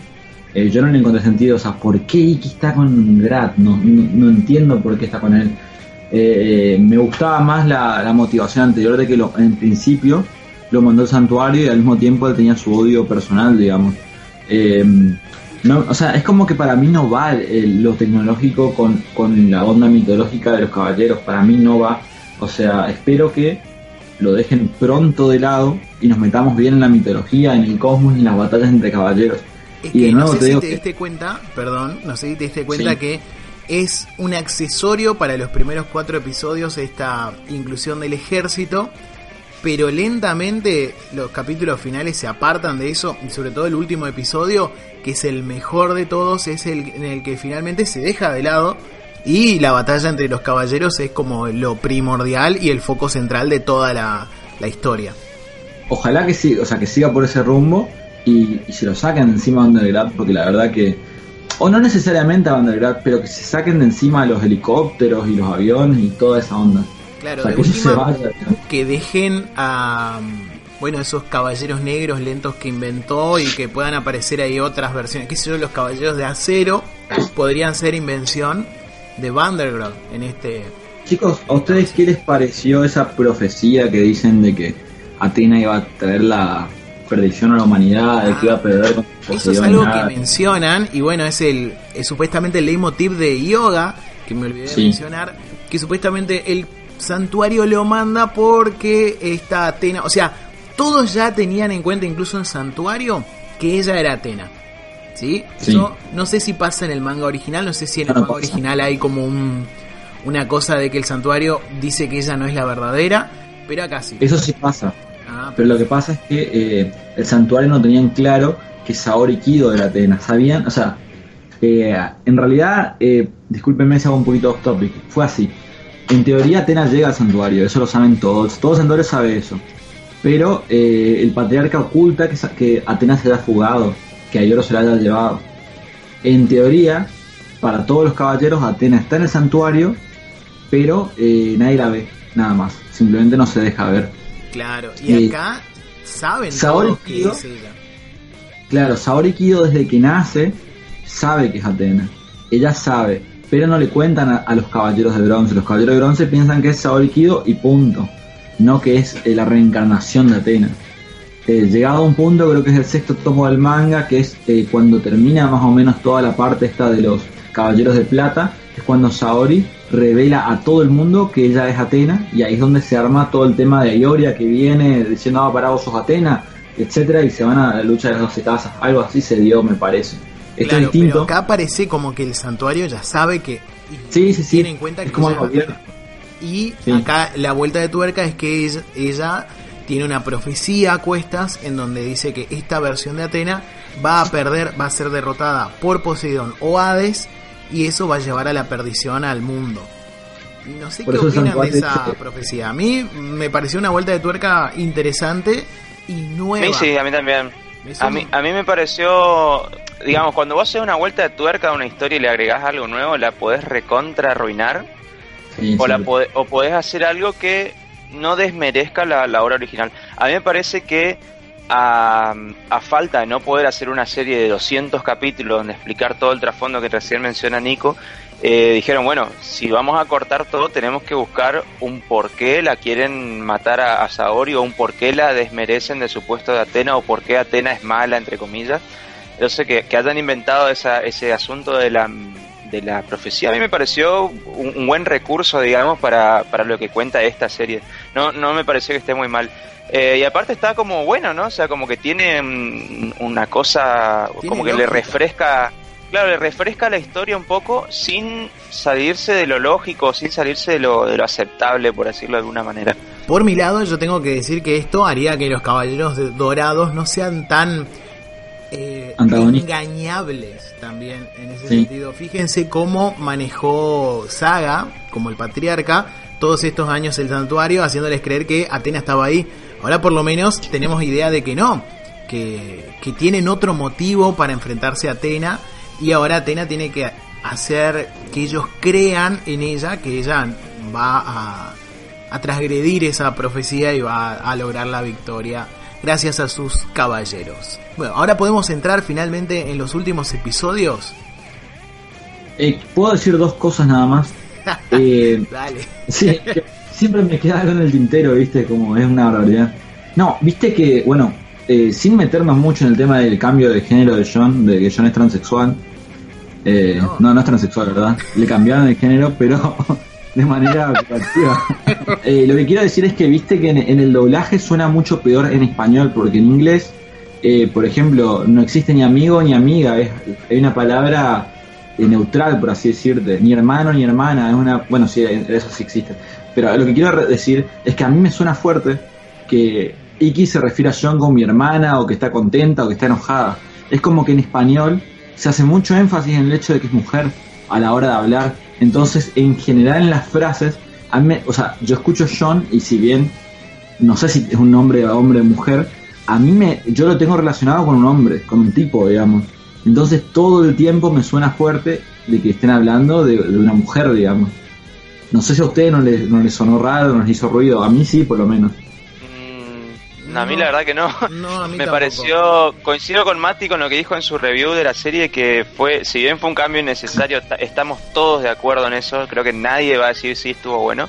eh, yo no le encontré sentido, o sea, ¿por qué Iki está con Grat? No, no, entiendo por qué está con él. Eh, me gustaba más la, motivación anterior de que lo, en principio lo mandó al santuario y al mismo tiempo él tenía su odio personal, digamos. Eh, no, o sea, es como que para mí no va lo tecnológico con, con la onda mitológica de los caballeros, para mí no va. O sea, espero que lo dejen pronto de lado y nos metamos bien en la mitología, en el cosmos en las batallas entre caballeros y no sé si te diste cuenta, perdón, no sé si te diste cuenta que es un accesorio para los primeros cuatro episodios esta inclusión del ejército, pero lentamente los capítulos finales se apartan de eso, y sobre todo el último episodio, que es el mejor de todos, es el en el que finalmente se deja de lado y la batalla entre los caballeros es como lo primordial y el foco central de toda la, la historia. Ojalá que sí, o sea, que siga por ese rumbo y, y se lo saquen encima a Undergrad, porque la verdad que, o no necesariamente a Undergrad, pero que se saquen de encima los helicópteros y los aviones y toda esa onda. Claro, que, dejen a bueno, esos caballeros negros lentos que inventó y que puedan aparecer ahí otras versiones. ¿Qué sé yo? Los caballeros de acero podrían ser invención de Vanderground en este. Chicos, ¿a ustedes qué les pareció esa profecía que dicen de que Atena iba a traer la, perdición a la humanidad, el que iba a perder con Eso es algo que mencionan, y bueno, es el es supuestamente el leitmotiv de yoga, que me olvidé de mencionar, que supuestamente el santuario lo manda porque está Atena, o sea, todos ya tenían en cuenta, incluso en santuario, que ella era Atena. ¿Sí? no sé si pasa en el manga original, no sé si en el manga original hay como un, una cosa de que el santuario dice que ella no es la verdadera, pero acá sí. Eso sí pasa. Ah, pero lo que pasa es que eh, el santuario no tenían claro que Saori Kido era Atena. Sabían, o sea, eh, en realidad, eh, discúlpenme si hago un poquito off topic, fue así. En teoría Atena llega al santuario, eso lo saben todos, todo santuario sabe eso. pero el patriarca oculta que, que Atenas se haya fugado, que a Iorio se la haya llevado. En teoría, para todos los caballeros, Atenas está en el santuario, pero nadie la ve, nada más. Simplemente no se deja ver. Claro, y acá saben Saori que es ella. Claro, Saori Kido desde que nace sabe que es Atenas. Ella sabe, pero no le cuentan a, los caballeros de bronce. Los caballeros de bronce piensan que es Saori Kido y punto. No que es eh, la reencarnación de Atenas. Eh, llegado a un punto, creo que es el sexto tomo del manga, que es eh, cuando termina más o menos toda la parte esta de los caballeros de plata, es cuando Saori revela a todo el mundo que ella es Atena y ahí es donde se arma todo el tema de Ioria que viene diciendo, ah, para vos sos Atena, etcétera, y se van a la lucha de las 12 casas. Algo así se dio, me parece. Esto es distinto. Pero acá parece como que el santuario ya sabe que sí, sí, sí. tiene en cuenta que como y acá la vuelta de tuerca es que ella, tiene una profecía a cuestas en donde dice que esta versión de Atena va a perder, va a ser derrotada por Poseidón o Hades y eso va a llevar a la perdición al mundo. No sé qué opinan de esa profecía. A mí me pareció una vuelta de tuerca interesante y nueva. Sí, sí, a mí también. A mí, a mí me pareció, digamos, cuando vos haces una vuelta de tuerca a una historia y le agregás algo nuevo, la podés recontra arruinar. o, La o podés hacer algo que no desmerezca la, la obra original. A mí me parece que a, falta de no poder hacer una serie de 200 capítulos donde explicar todo el trasfondo que recién menciona Nico, eh, dijeron, bueno, si vamos a cortar todo, tenemos que buscar un por qué la quieren matar a, Saori o un por qué la desmerecen de su puesto de Atena o por qué Atena es mala, entre comillas. Sé que, que hayan inventado esa, ese asunto de la, de la profecía, a mí me pareció un, buen recurso, digamos, para, para lo que cuenta esta serie. No, no me pareció que esté muy mal. Eh, y aparte está como bueno, ¿no? O sea, como que tiene mm, una cosa, como que le refresca, claro, le refresca la historia un poco sin salirse de lo lógico, sin salirse de lo, de lo aceptable, por decirlo de alguna manera. Por mi lado, yo tengo que decir que esto haría que los caballeros dorados no sean tan eh, engañables también en ese sentido. Fíjense cómo manejó Saga, como el patriarca, todos estos años el santuario, haciéndoles creer que Atenas estaba ahí. Ahora por lo menos tenemos idea de que no, que, que tienen otro motivo para enfrentarse a Atena y ahora Atena tiene que hacer que ellos crean en ella, que ella va a, transgredir esa profecía y va a, lograr la victoria gracias a sus caballeros. Bueno, ahora podemos entrar finalmente en los últimos episodios. Eh, Puedo decir dos cosas nada más. Eh, Dale. Sí, siempre me queda algo en el tintero, ¿viste? Como es una barbaridad. No, viste que, bueno, eh, sin meternos mucho en el tema del cambio de género de John, de que John es transexual. Eh, no. no, es transexual, ¿verdad? Le cambiaron el género, pero de manera eh, lo que quiero decir es que viste que en, el doblaje suena mucho peor en español, porque en inglés, eh, por ejemplo, no existe ni amigo ni amiga, es, hay una palabra neutral, por así decirte, ni hermano ni hermana, es una, bueno, sí, eso sí existe, pero lo que quiero decir es que a mí me suena fuerte que Iki se refiere a John como mi hermana, o que está contenta, o que está enojada. Es como que en español se hace mucho énfasis en el hecho de que es mujer a la hora de hablar. Entonces, en general en las frases, a mí, o sea, yo escucho John y si bien no sé si es un nombre hombre o mujer, a mí me, yo lo tengo relacionado con un hombre, con un tipo, digamos. Entonces todo el tiempo me suena fuerte de que estén hablando de una mujer, digamos. No sé si a ustedes no les, no les sonó raro, no les hizo ruido. A mí sí, por lo menos. Mm, a mí la verdad que no. Me pareció, coincido con Mati con lo que dijo en su review de la serie, que fue, si bien fue un cambio innecesario, estamos todos de acuerdo en eso, creo que nadie va a decir si estuvo bueno,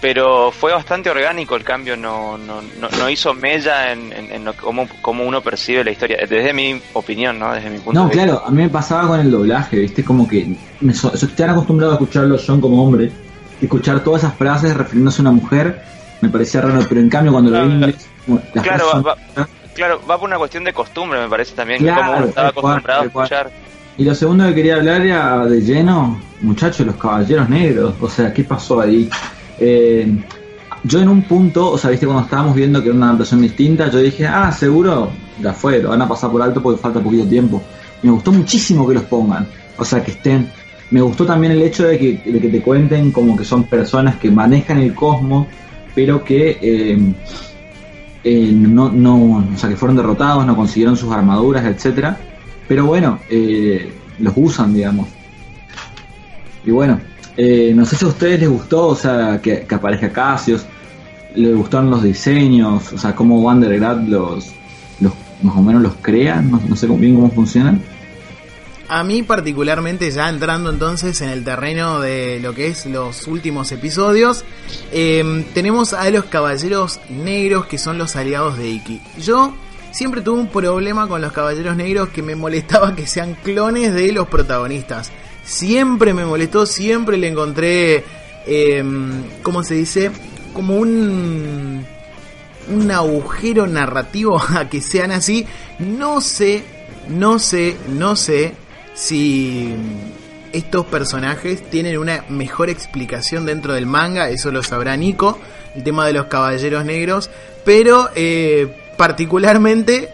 pero fue bastante orgánico el cambio, no, no, no, hizo mella en, en, cómo, uno percibe la historia, desde mi opinión, ¿no? Desde mi punto no, claro, a mí me pasaba con el doblaje, ¿viste? Como que me, yo estoy acostumbrado a escucharlo John como hombre escuchar todas esas frases refiriéndose a una mujer me parecía raro, pero en cambio cuando lo vi en inglés... Claro, va, claro, va por una cuestión de costumbre, me parece también, como uno estaba acostumbrado a escuchar. Y lo segundo que quería hablar era de lleno, muchachos, los caballeros negros, o sea, ¿qué pasó ahí? Eh, yo en un punto, o sea, viste, cuando estábamos viendo que era una adaptación distinta, yo dije, ah, seguro, ya fue, lo van a pasar por alto porque falta poquito tiempo. Me gustó muchísimo que los pongan, o sea, que estén me gustó también el hecho de que, de que te cuenten como que son personas que manejan el cosmos, pero que eh, eh, no, no, o sea, que fueron derrotados, no consiguieron sus armaduras, etcétera. Pero bueno, los usan, digamos. Y bueno, eh, no sé si a ustedes les gustó, o sea, que, aparezca Cassius, les gustaron los diseños, o sea, cómo Wandergrad los, los, más o menos los crea, no, no sé bien cómo funcionan. A mí particularmente, ya entrando entonces en el terreno de lo que es los últimos episodios, eh, tenemos a los caballeros negros que son los aliados de Iki. Yo siempre tuve un problema con los caballeros negros que me molestaba que sean clones de los protagonistas. Siempre me molestó, siempre le encontré, eh, ¿cómo se dice? Como un, un agujero narrativo a que sean así. No sé, no sé, no sé si estos personajes tienen una mejor explicación dentro del manga, eso lo sabrá Nico, el tema de los caballeros negros, pero eh, particularmente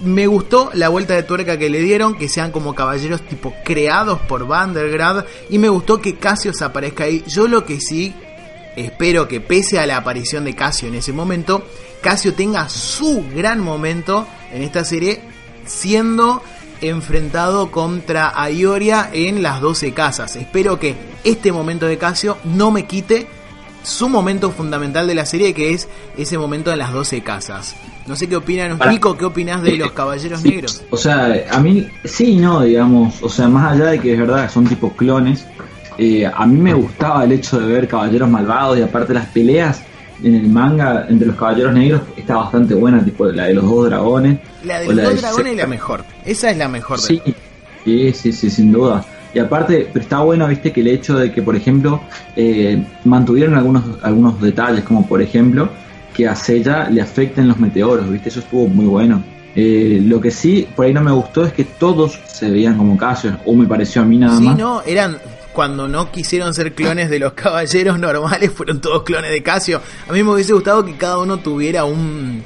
me gustó la vuelta de tuerca que le dieron, que sean como caballeros tipo creados por Vandergrad, y me gustó que Cassius aparezca ahí. Yo lo que sí espero que pese a la aparición de Casio en ese momento, Casio tenga su gran momento en esta serie, siendo enfrentado contra Aioria en las 12 casas. Espero que este momento de Casio no me quite su momento fundamental de la serie, que es ese momento en las 12 casas. No sé qué opinan, Nico, ¿qué opinas de los Caballeros Sí, Negros? O sea, a mí sí y no, digamos, o sea, más allá de que es verdad que son tipo clones, eh, a mí me gustaba el hecho de ver caballeros malvados y aparte las peleas en el manga entre los caballeros negros está bastante buena, tipo la de los dos dragones. La de los dos de dragones es la mejor. Esa es la mejor. de Sí, sí, sí, sí, sin duda. Y aparte, pero está bueno, viste, que el hecho de que, por ejemplo, eh, mantuvieron algunos, algunos detalles, como por ejemplo, que a Sella le afecten los meteoros, viste, eso estuvo muy bueno. Eh, lo que sí, por ahí no me gustó es que todos se veían como Cassius, o me pareció a mí nada Sí, más. no, eran cuando no quisieron ser clones de los caballeros normales, fueron todos clones de Casio. A mí me hubiese gustado que cada uno tuviera un,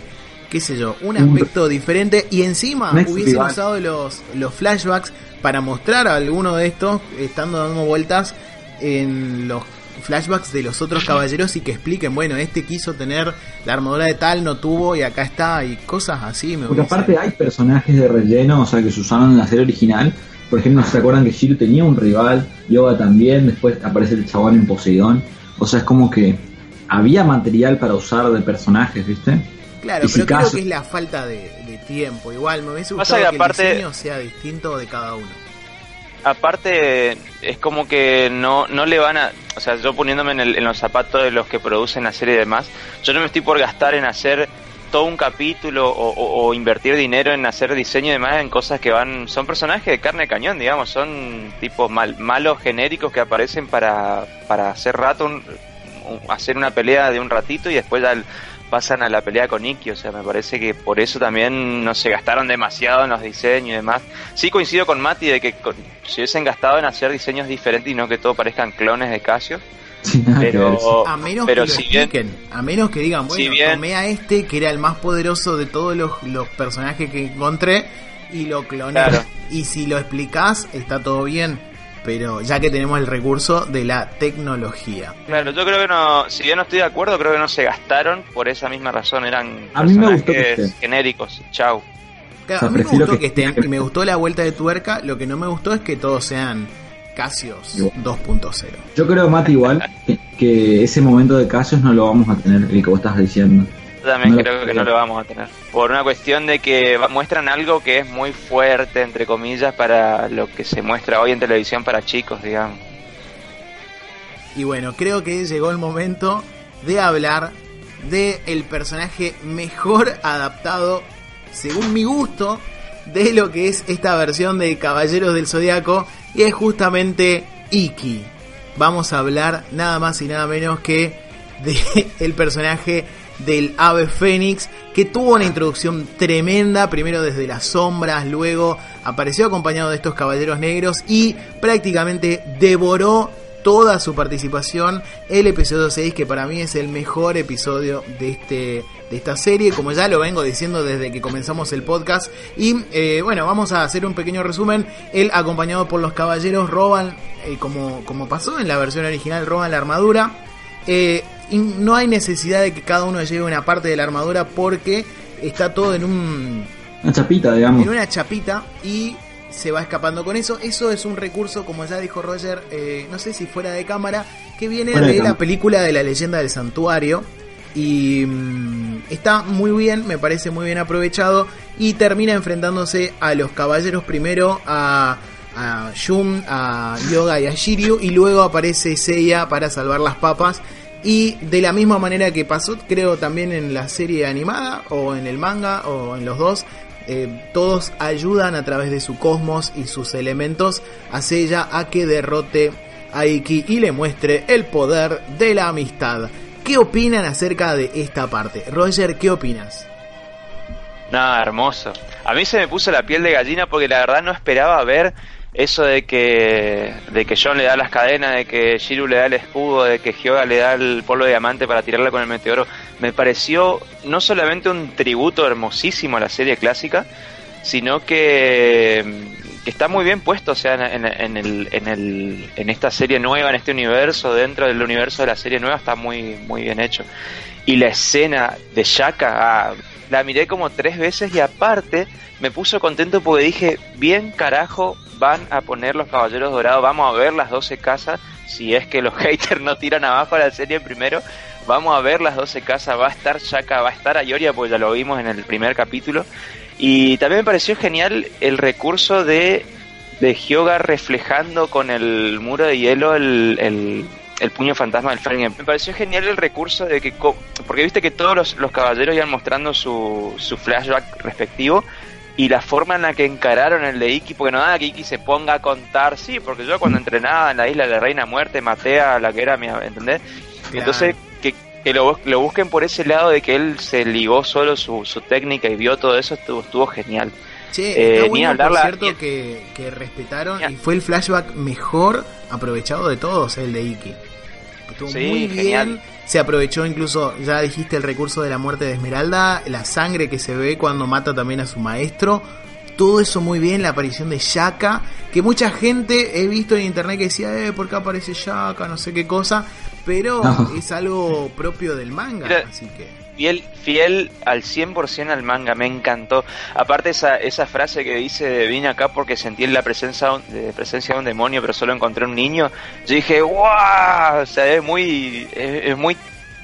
qué sé yo, un Un- aspecto diferente y encima hubiesen rival. usado los, los flashbacks para mostrar a alguno de estos estando dando vueltas en los flashbacks de los otros caballeros y que expliquen, bueno, este quiso tener la armadura de tal, no tuvo y acá está y cosas así. Me Porque aparte hay personajes de relleno, o sea, que se usaron en la serie original. Por ejemplo, ¿no se acuerdan que Shiro tenía un rival? Yoga también, después aparece el chabón en Poseidón. O sea, es como que había material para usar de personajes, ¿viste? Claro, si pero creo que es la falta de, de tiempo. Igual me hubiese gustado que que, aparte- el diseño sea distinto de cada uno. Aparte, es como que no, no le van a. O sea, yo poniéndome en, los zapatos de los que producen la serie y demás, yo no me estoy por gastar en hacer todo un capítulo o, invertir dinero en hacer diseño y demás en cosas que van. Son personajes de carne de cañón, digamos, son tipos mal, malos genéricos que aparecen para, para hacer rato, un- hacer una pelea de un ratito y después ya el- pasan a la pelea con Iki, o sea, me parece que por eso también no se gastaron demasiado en los diseños y demás. Sí coincido con Mati de que con- se hubiesen gastado en hacer diseños diferentes y no que todo parezcan clones de Casio, pero, A menos pero que lo si bien, expliquen, a menos que digan, bueno, Si bien- tomé a este que era el más poderoso de todos los, los personajes que encontré y lo cloné. Claro. Y si lo explicás, está todo bien. Pero ya que tenemos el recurso de la tecnología. claro, yo creo que no, si bien no estoy de acuerdo, creo que no se gastaron por esa misma razón, eran A mí me gustó que genéricos, chau. Claro, O sea, a mí me gustó que, que- estén y me gustó la vuelta de tuerca. Lo que no me gustó es que todos sean Casios Igual. 2.0. Yo creo, Mati, igual, que, que ese momento de Cassius no lo vamos a tener, el que vos estás diciendo. Yo también No creo que no lo vamos a tener. Por una cuestión de que muestran algo que es muy fuerte, entre comillas, para lo que se muestra hoy en televisión para chicos, digamos. Y bueno, creo que llegó el momento de hablar de el personaje mejor adaptado, según mi gusto, de lo que es esta versión de Caballeros del Zodiaco, y es justamente Iki. Vamos a hablar nada más y nada menos que de el personaje del ave fénix que tuvo una introducción tremenda primero desde las sombras luego apareció acompañado de estos caballeros negros y prácticamente devoró toda su participación. El episodio 6 que para mí es el mejor episodio de este de esta serie como ya lo vengo diciendo desde que comenzamos el podcast. Y eh, bueno vamos a hacer un pequeño resumen. Él acompañado por los caballeros roban eh, como como pasó en la versión original roban la armadura. Eh, no hay necesidad de que cada uno lleve una parte de la armadura porque está todo en un... Una chapita, digamos. En una chapita y se va escapando con eso. Eso es un recurso, como ya dijo Roger, eh, no sé si fuera de cámara, que viene de, la película de la leyenda del santuario. Y mm, está muy bien, me parece muy bien aprovechado. Y termina enfrentándose a los caballeros primero, a, a Shun, a Yoga y a Shiryu. Y luego aparece Seiya para salvar las papas. Y de la misma manera que pasó, creo también en la serie animada, o en el manga, o en los dos, eh, todos ayudan a través de su cosmos y sus elementos a Seiya a que derrote a Iki y le muestre el poder de la amistad. ¿Qué opinan acerca de esta parte? Roger, ¿qué opinas? Nada, hermoso. A mí se me puso la piel de gallina porque la verdad no esperaba ver eso de que de que John le da las cadenas, de que Shiru le da el escudo, de que Hyoga le da el polvo de diamante para tirarle con el meteoro, me pareció no solamente un tributo hermosísimo a la serie clásica, sino que, está muy bien puesto, o sea, en, el, en, el, en esta serie nueva, en este universo, dentro del universo de la serie nueva, está muy, muy bien hecho. Y la escena de Shaka, ah, la miré como tres veces y aparte me puso contento porque dije, bien carajo, van a poner los Caballeros Dorados, vamos a ver las 12 casas, si es que los haters no tiran abajo la serie primero, vamos a ver las 12 casas, va a estar Shaka, va a estar Ayoria, pues ya lo vimos en el primer capítulo, y también me pareció genial el recurso de, de Hyoga reflejando con el muro de hielo el, el, puño fantasma del Fenrir. Me pareció genial el recurso de que, porque viste que todos los, los caballeros iban mostrando su, su flashback respectivo, y la forma en la que encararon el de Iki, porque no nada que Iki se ponga a contar, sí, porque yo cuando entrenaba en la isla de la Reina Muerte maté a la que era mi, ¿entendés? Entonces, que, que lo, lo, busquen por ese lado de que él se ligó solo su, su técnica y vio todo eso, estuvo, estuvo genial. Che, eh, bueno, por cierto, que, que respetaron y fue el flashback mejor aprovechado de todos, el de Iki. Estuvo muy bien se aprovechó incluso, ya dijiste el recurso de la muerte de Esmeralda, la sangre que se ve cuando mata también a su maestro. Todo eso muy bien, la aparición de Shaka, que mucha gente he visto en internet que decía, eh, ¿por qué aparece Shaka? No sé qué cosa, pero es algo propio del manga, así que fiel, fiel al 100% al manga, me encantó. Aparte esa, esa frase que dice vine acá porque sentí la presencia de, presencia de un demonio, pero solo encontré un niño. Yo dije, ¡wow! O sea, es muy, es, muy,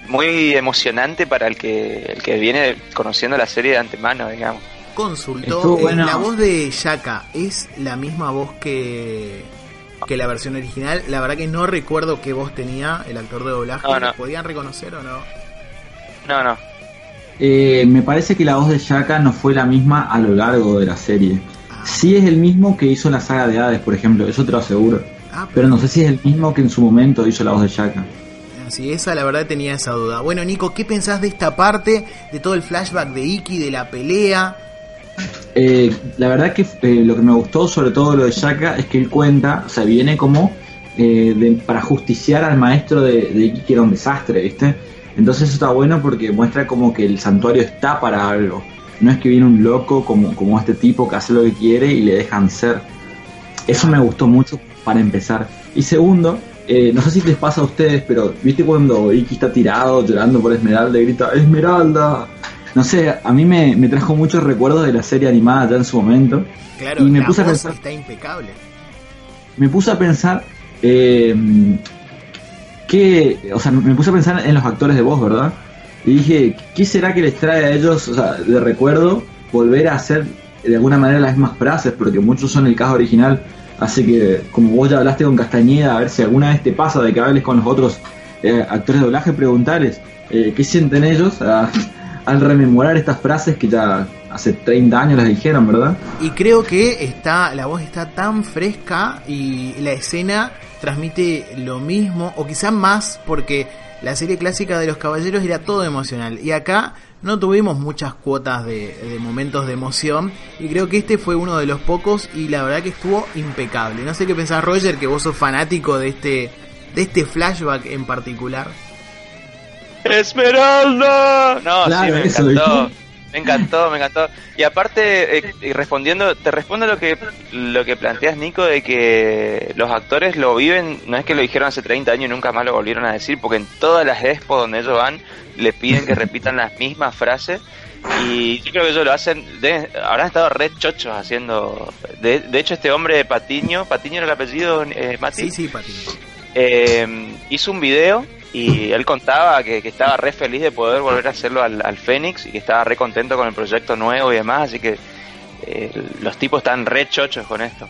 muy emocionante para el que, el que viene conociendo la serie de antemano, digamos. Consultó, eh, la voz de Shaka es la misma voz que que la versión original. La verdad que no recuerdo qué voz tenía el actor de doblaje. ¿Podían reconocer o no? No, no. Eh, me parece que la voz de Shaka no fue la misma a lo largo de la serie. Sí es el mismo que hizo la saga de Hades, por ejemplo, eso te lo aseguro. Ah, pero no sé si es el mismo que en su momento hizo la voz de Shaka. Sí, esa la verdad tenía esa duda. Bueno, Nico, ¿qué pensás de esta parte, de todo el flashback de Iki, de la pelea? Eh, la verdad que eh, lo que me gustó sobre todo lo de Shaka es que él cuenta, o sea, viene como para justiciar al maestro de, de Iki que era un desastre, ¿viste? Entonces eso está bueno porque muestra como que el santuario está para algo. No es que viene un loco como, como este tipo que hace lo que quiere y le dejan ser. Eso me gustó mucho para empezar. Y segundo, eh, no sé si les pasa a ustedes, pero ¿viste cuando Iki está tirado llorando por Esmeralda y grita ¡Esmeralda! No sé, a mí me, trajo muchos recuerdos de la serie animada ya en su momento. Claro, y me puse a pensar, está impecable. Me puse a pensar eh, o sea, me puse a pensar en los actores de voz, ¿verdad? Y dije, ¿qué será que les trae a ellos, o sea, de recuerdo, volver a hacer de alguna manera las mismas frases? Porque muchos son el caso original. Así que, como vos ya hablaste con Castañeda, a ver si alguna vez te pasa de que hables con los otros eh, actores de doblaje, preguntarles eh, qué sienten ellos al rememorar estas frases que ya hace 30 años las dijeron, ¿verdad? Y creo que está la voz está tan fresca y la escena transmite lo mismo, o quizás más, porque la serie clásica de los caballeros era todo emocional. Y acá no tuvimos muchas cuotas de, momentos de emoción. Y creo que este fue uno de los pocos. Y la verdad que estuvo impecable. No sé qué pensás, Roger, que vos sos fanático de este, de este flashback en particular. ¡Esmeralda! No, sí, me encantó. Me encantó, me encantó. Y aparte, eh, y respondiendo, te respondo lo que lo que planteas, Nico, de que los actores lo viven, no es que lo dijeron hace 30 años y nunca más lo volvieron a decir, porque en todas las expo donde ellos van, le piden que repitan las mismas frases. Y yo creo que ellos lo hacen, de, habrán estado red chochos haciendo. De, de hecho, este hombre de Patiño, Patiño era el apellido, eh, Mati. Sí, sí, Patiño. Eh, hizo un video y él contaba que, que, estaba re feliz de poder volver a hacerlo al, al, Fénix y que estaba re contento con el proyecto nuevo y demás, así que eh, los tipos están re chochos con esto.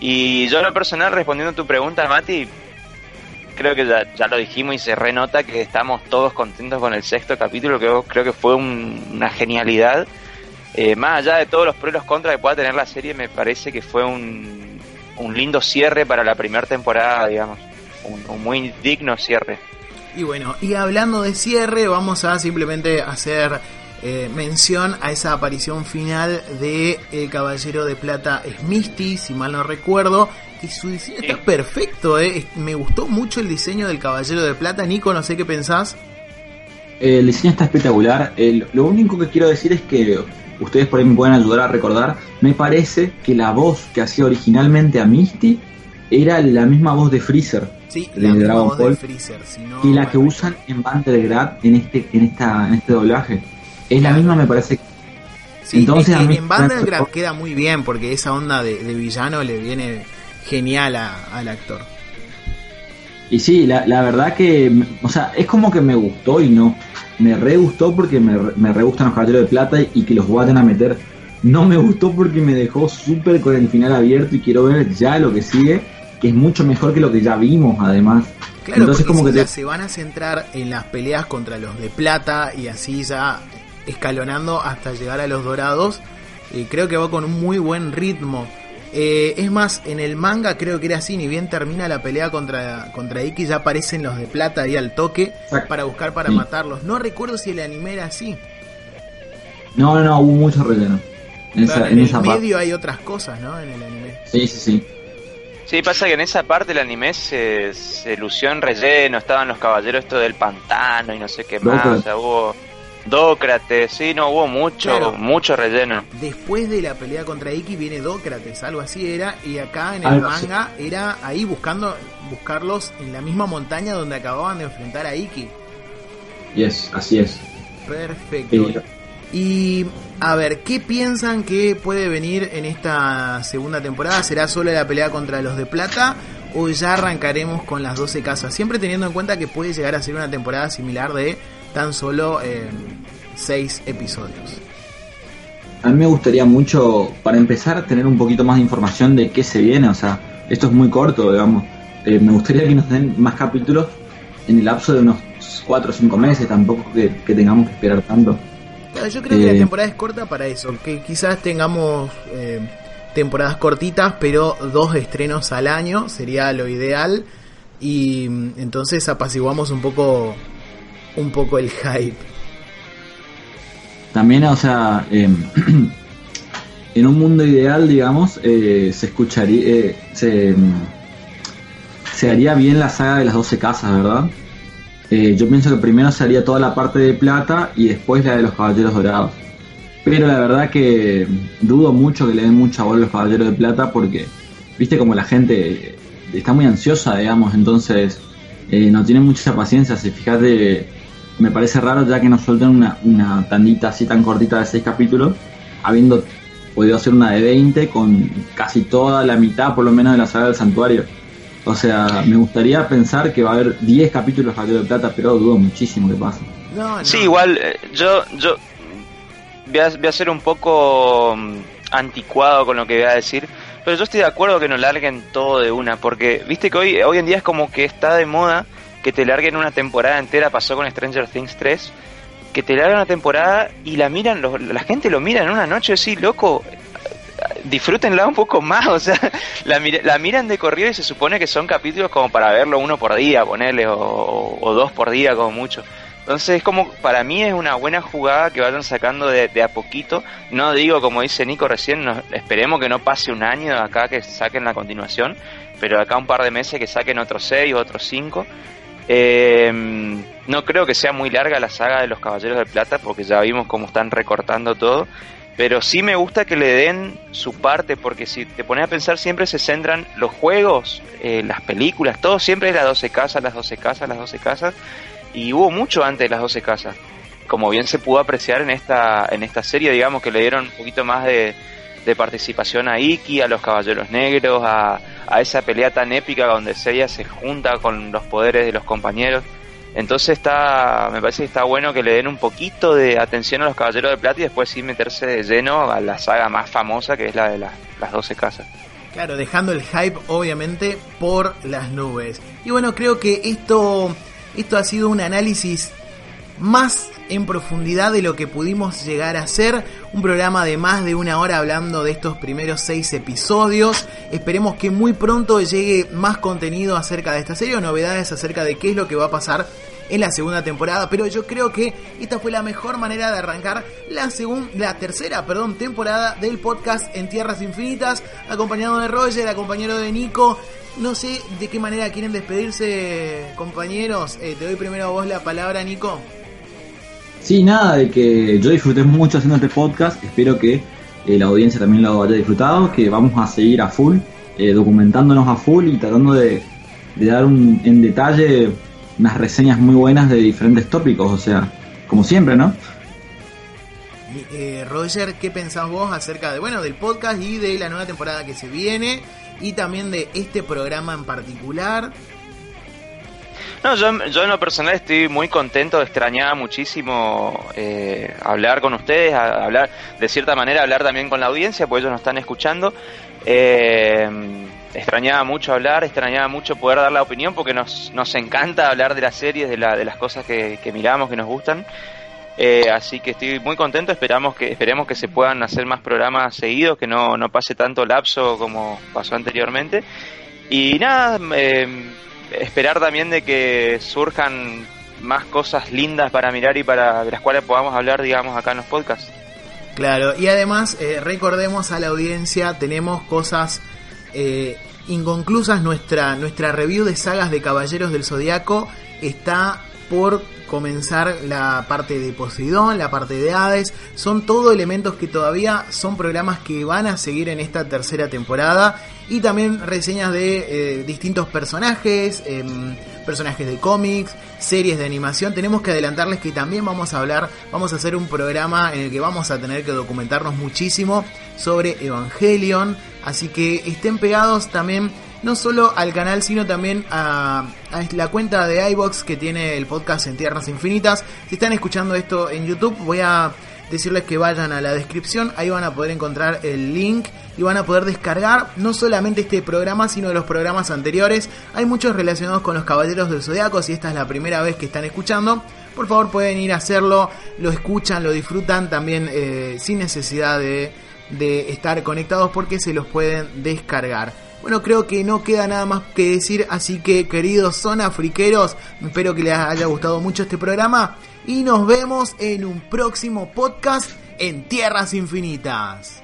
Y yo lo personal, respondiendo a tu pregunta, Mati, creo que ya, ya lo dijimos y se renota que estamos todos contentos con el sexto capítulo, que creo que fue un, una genialidad. Eh, más allá de todos los pros y los contras que pueda tener la serie, me parece que fue un, un lindo cierre para la primera temporada, digamos. Un muy digno cierre. Y bueno, y hablando de cierre, vamos a simplemente hacer eh, mención a esa aparición final de El Caballero de Plata Smisty, si mal no recuerdo. Y su diseño sí. está perfecto, eh. me gustó mucho el diseño del Caballero de Plata. Nico, no sé qué pensás. El diseño está espectacular. El, lo único que quiero decir es que ustedes por ahí me pueden ayudar a recordar. Me parece que la voz que hacía originalmente a Misty era la misma voz de Freezer. Sí, de la Dragon voz Ball, de Freezer, y la que usan en Bandergrad en este en esta en este doblaje. Es la misma me parece. Sí, Entonces es que en Bandergrad queda muy bien porque esa onda de, de villano le viene genial a, al actor. Y sí, la, la, verdad que, o sea, es como que me gustó y no. Me re gustó porque me, me re gustan los caballeros de plata y, y que los vayan a meter. No me gustó porque me dejó súper con el final abierto y quiero ver ya lo que sigue que es mucho mejor que lo que ya vimos además. Claro, Entonces como que te... se van a centrar en las peleas contra los de plata y así ya escalonando hasta llegar a los dorados, eh, creo que va con un muy buen ritmo. Eh, es más, en el manga creo que era así, ni bien termina la pelea contra, contra Iki, ya aparecen los de plata ahí al toque Exacto. para buscar para sí. matarlos. No recuerdo si el anime era así. No, no, no, hubo mucho relleno. En, esa, en, en el medio hay otras cosas, ¿no? En el anime. Sí, sí, sí. Sí, pasa que en esa parte el anime se, se lució en relleno, estaban los caballeros esto del pantano y no sé qué más, o sea, hubo Dócrates, sí, no, hubo mucho, claro. mucho relleno. Después de la pelea contra Iki viene Dócrates, algo así era, y acá en el algo manga así. era ahí buscando buscarlos en la misma montaña donde acababan de enfrentar a Iki. Yes, así es. Perfecto. Sí. Y a ver, ¿qué piensan que puede venir en esta segunda temporada? ¿Será solo la pelea contra los de plata o ya arrancaremos con las 12 casas? Siempre teniendo en cuenta que puede llegar a ser una temporada similar de tan solo 6 eh, episodios. A mí me gustaría mucho, para empezar, tener un poquito más de información de qué se viene. O sea, esto es muy corto, digamos. Eh, me gustaría que nos den más capítulos en el lapso de unos 4 o 5 meses, tampoco que tengamos que esperar tanto. Yo creo que la temporada es corta para eso, que quizás tengamos eh, temporadas cortitas, pero dos estrenos al año sería lo ideal y mm, entonces apaciguamos un poco un poco el hype. También, o sea, eh, en un mundo ideal, digamos, eh, se escucharía, eh, se, se haría bien la saga de las 12 casas, ¿verdad? Eh, yo pienso que primero se haría toda la parte de plata y después la de los caballeros dorados. Pero la verdad que dudo mucho que le den mucha bola a los caballeros de plata porque, viste, como la gente está muy ansiosa, digamos, entonces eh, no tiene mucha paciencia. Si fíjate, me parece raro ya que nos suelten una, una tandita así tan cortita de 6 capítulos, habiendo podido hacer una de 20 con casi toda la mitad, por lo menos, de la saga del santuario. O sea, me gustaría pensar que va a haber 10 capítulos de de Plata, pero dudo muchísimo que pase. No, no. Sí, igual, eh, yo, yo voy a, voy a ser un poco um, anticuado con lo que voy a decir, pero yo estoy de acuerdo que no larguen todo de una, porque viste que hoy, hoy en día es como que está de moda que te larguen una temporada entera, pasó con Stranger Things 3, que te largan una temporada y la miran, lo, la gente lo mira en una noche así, loco, disfrútenla un poco más, o sea, la, la, miran de corrido y se supone que son capítulos como para verlo uno por día, ponerle, o, dos por día como mucho. Entonces es como, para mí es una buena jugada que vayan sacando de, de a poquito. No digo, como dice Nico recién, esperemos que no pase un año acá que saquen la continuación, pero acá un par de meses que saquen otros seis o otros cinco. Eh, no creo que sea muy larga la saga de los Caballeros de Plata porque ya vimos cómo están recortando todo. Pero sí me gusta que le den su parte porque si te pones a pensar siempre se centran los juegos, eh, las películas, todo siempre era 12 casas, las 12 casas, las 12 casas. Y hubo mucho antes de las 12 casas. Como bien se pudo apreciar en esta, en esta serie, digamos que le dieron un poquito más de, de participación a Iki, a los Caballeros Negros, a, a esa pelea tan épica donde Seiya se junta con los poderes de los compañeros. Entonces está, me parece que está bueno que le den un poquito de atención a los Caballeros de Plata y después sí meterse de lleno a la saga más famosa que es la de las 12 casas. Claro, dejando el hype obviamente por las nubes. Y bueno, creo que esto, esto ha sido un análisis más en profundidad de lo que pudimos llegar a hacer. Un programa de más de una hora hablando de estos primeros seis episodios. Esperemos que muy pronto llegue más contenido acerca de esta serie o novedades acerca de qué es lo que va a pasar en la segunda temporada, pero yo creo que esta fue la mejor manera de arrancar la segunda, la tercera, perdón, temporada del podcast en Tierras Infinitas, acompañado de Roger, acompañero de Nico. No sé de qué manera quieren despedirse, compañeros. Eh, te doy primero a vos la palabra, Nico. Sí, nada, de que yo disfruté mucho haciendo este podcast, espero que eh, la audiencia también lo haya disfrutado, que vamos a seguir a full, eh, documentándonos a full y tratando de, dar un, en detalle unas reseñas muy buenas de diferentes tópicos, o sea, como siempre, ¿no? Eh, Roger, ¿qué pensás vos acerca de, bueno, del podcast y de la nueva temporada que se viene y también de este programa en particular? No, yo, yo en lo personal estoy muy contento, extrañaba muchísimo eh, hablar con ustedes, hablar de cierta manera, hablar también con la audiencia, porque ellos nos están escuchando. Eh, extrañaba mucho hablar, extrañaba mucho poder dar la opinión, porque nos, nos encanta hablar de las series, de, la, de las cosas que, miramos, que nos gustan. Eh, así que estoy muy contento, esperamos que, esperemos que se puedan hacer más programas seguidos, que no, no pase tanto lapso como pasó anteriormente. Y nada, eh, esperar también de que surjan más cosas lindas para mirar y para de las cuales podamos hablar, digamos, acá en los podcasts. Claro, y además eh, recordemos a la audiencia, tenemos cosas eh, inconclusas, nuestra, nuestra review de sagas de Caballeros del Zodiaco está por comenzar la parte de Poseidón, la parte de Hades, son todo elementos que todavía son programas que van a seguir en esta tercera temporada y también reseñas de eh, distintos personajes, em, personajes de cómics, series de animación. Tenemos que adelantarles que también vamos a hablar, vamos a hacer un programa en el que vamos a tener que documentarnos muchísimo sobre Evangelion, así que estén pegados también no solo al canal, sino también a, la cuenta de iBox que tiene el podcast en Tierras Infinitas. Si están escuchando esto en YouTube, voy a decirles que vayan a la descripción, ahí van a poder encontrar el link y van a poder descargar no solamente este programa, sino los programas anteriores. Hay muchos relacionados con los Caballeros del Zodiaco, si esta es la primera vez que están escuchando. Por favor pueden ir a hacerlo, lo escuchan, lo disfrutan también eh, sin necesidad de, de estar conectados porque se los pueden descargar. Bueno, creo que no queda nada más que decir, así que queridos sonafriqueros, espero que les haya gustado mucho este programa y nos vemos en un próximo podcast en Tierras Infinitas.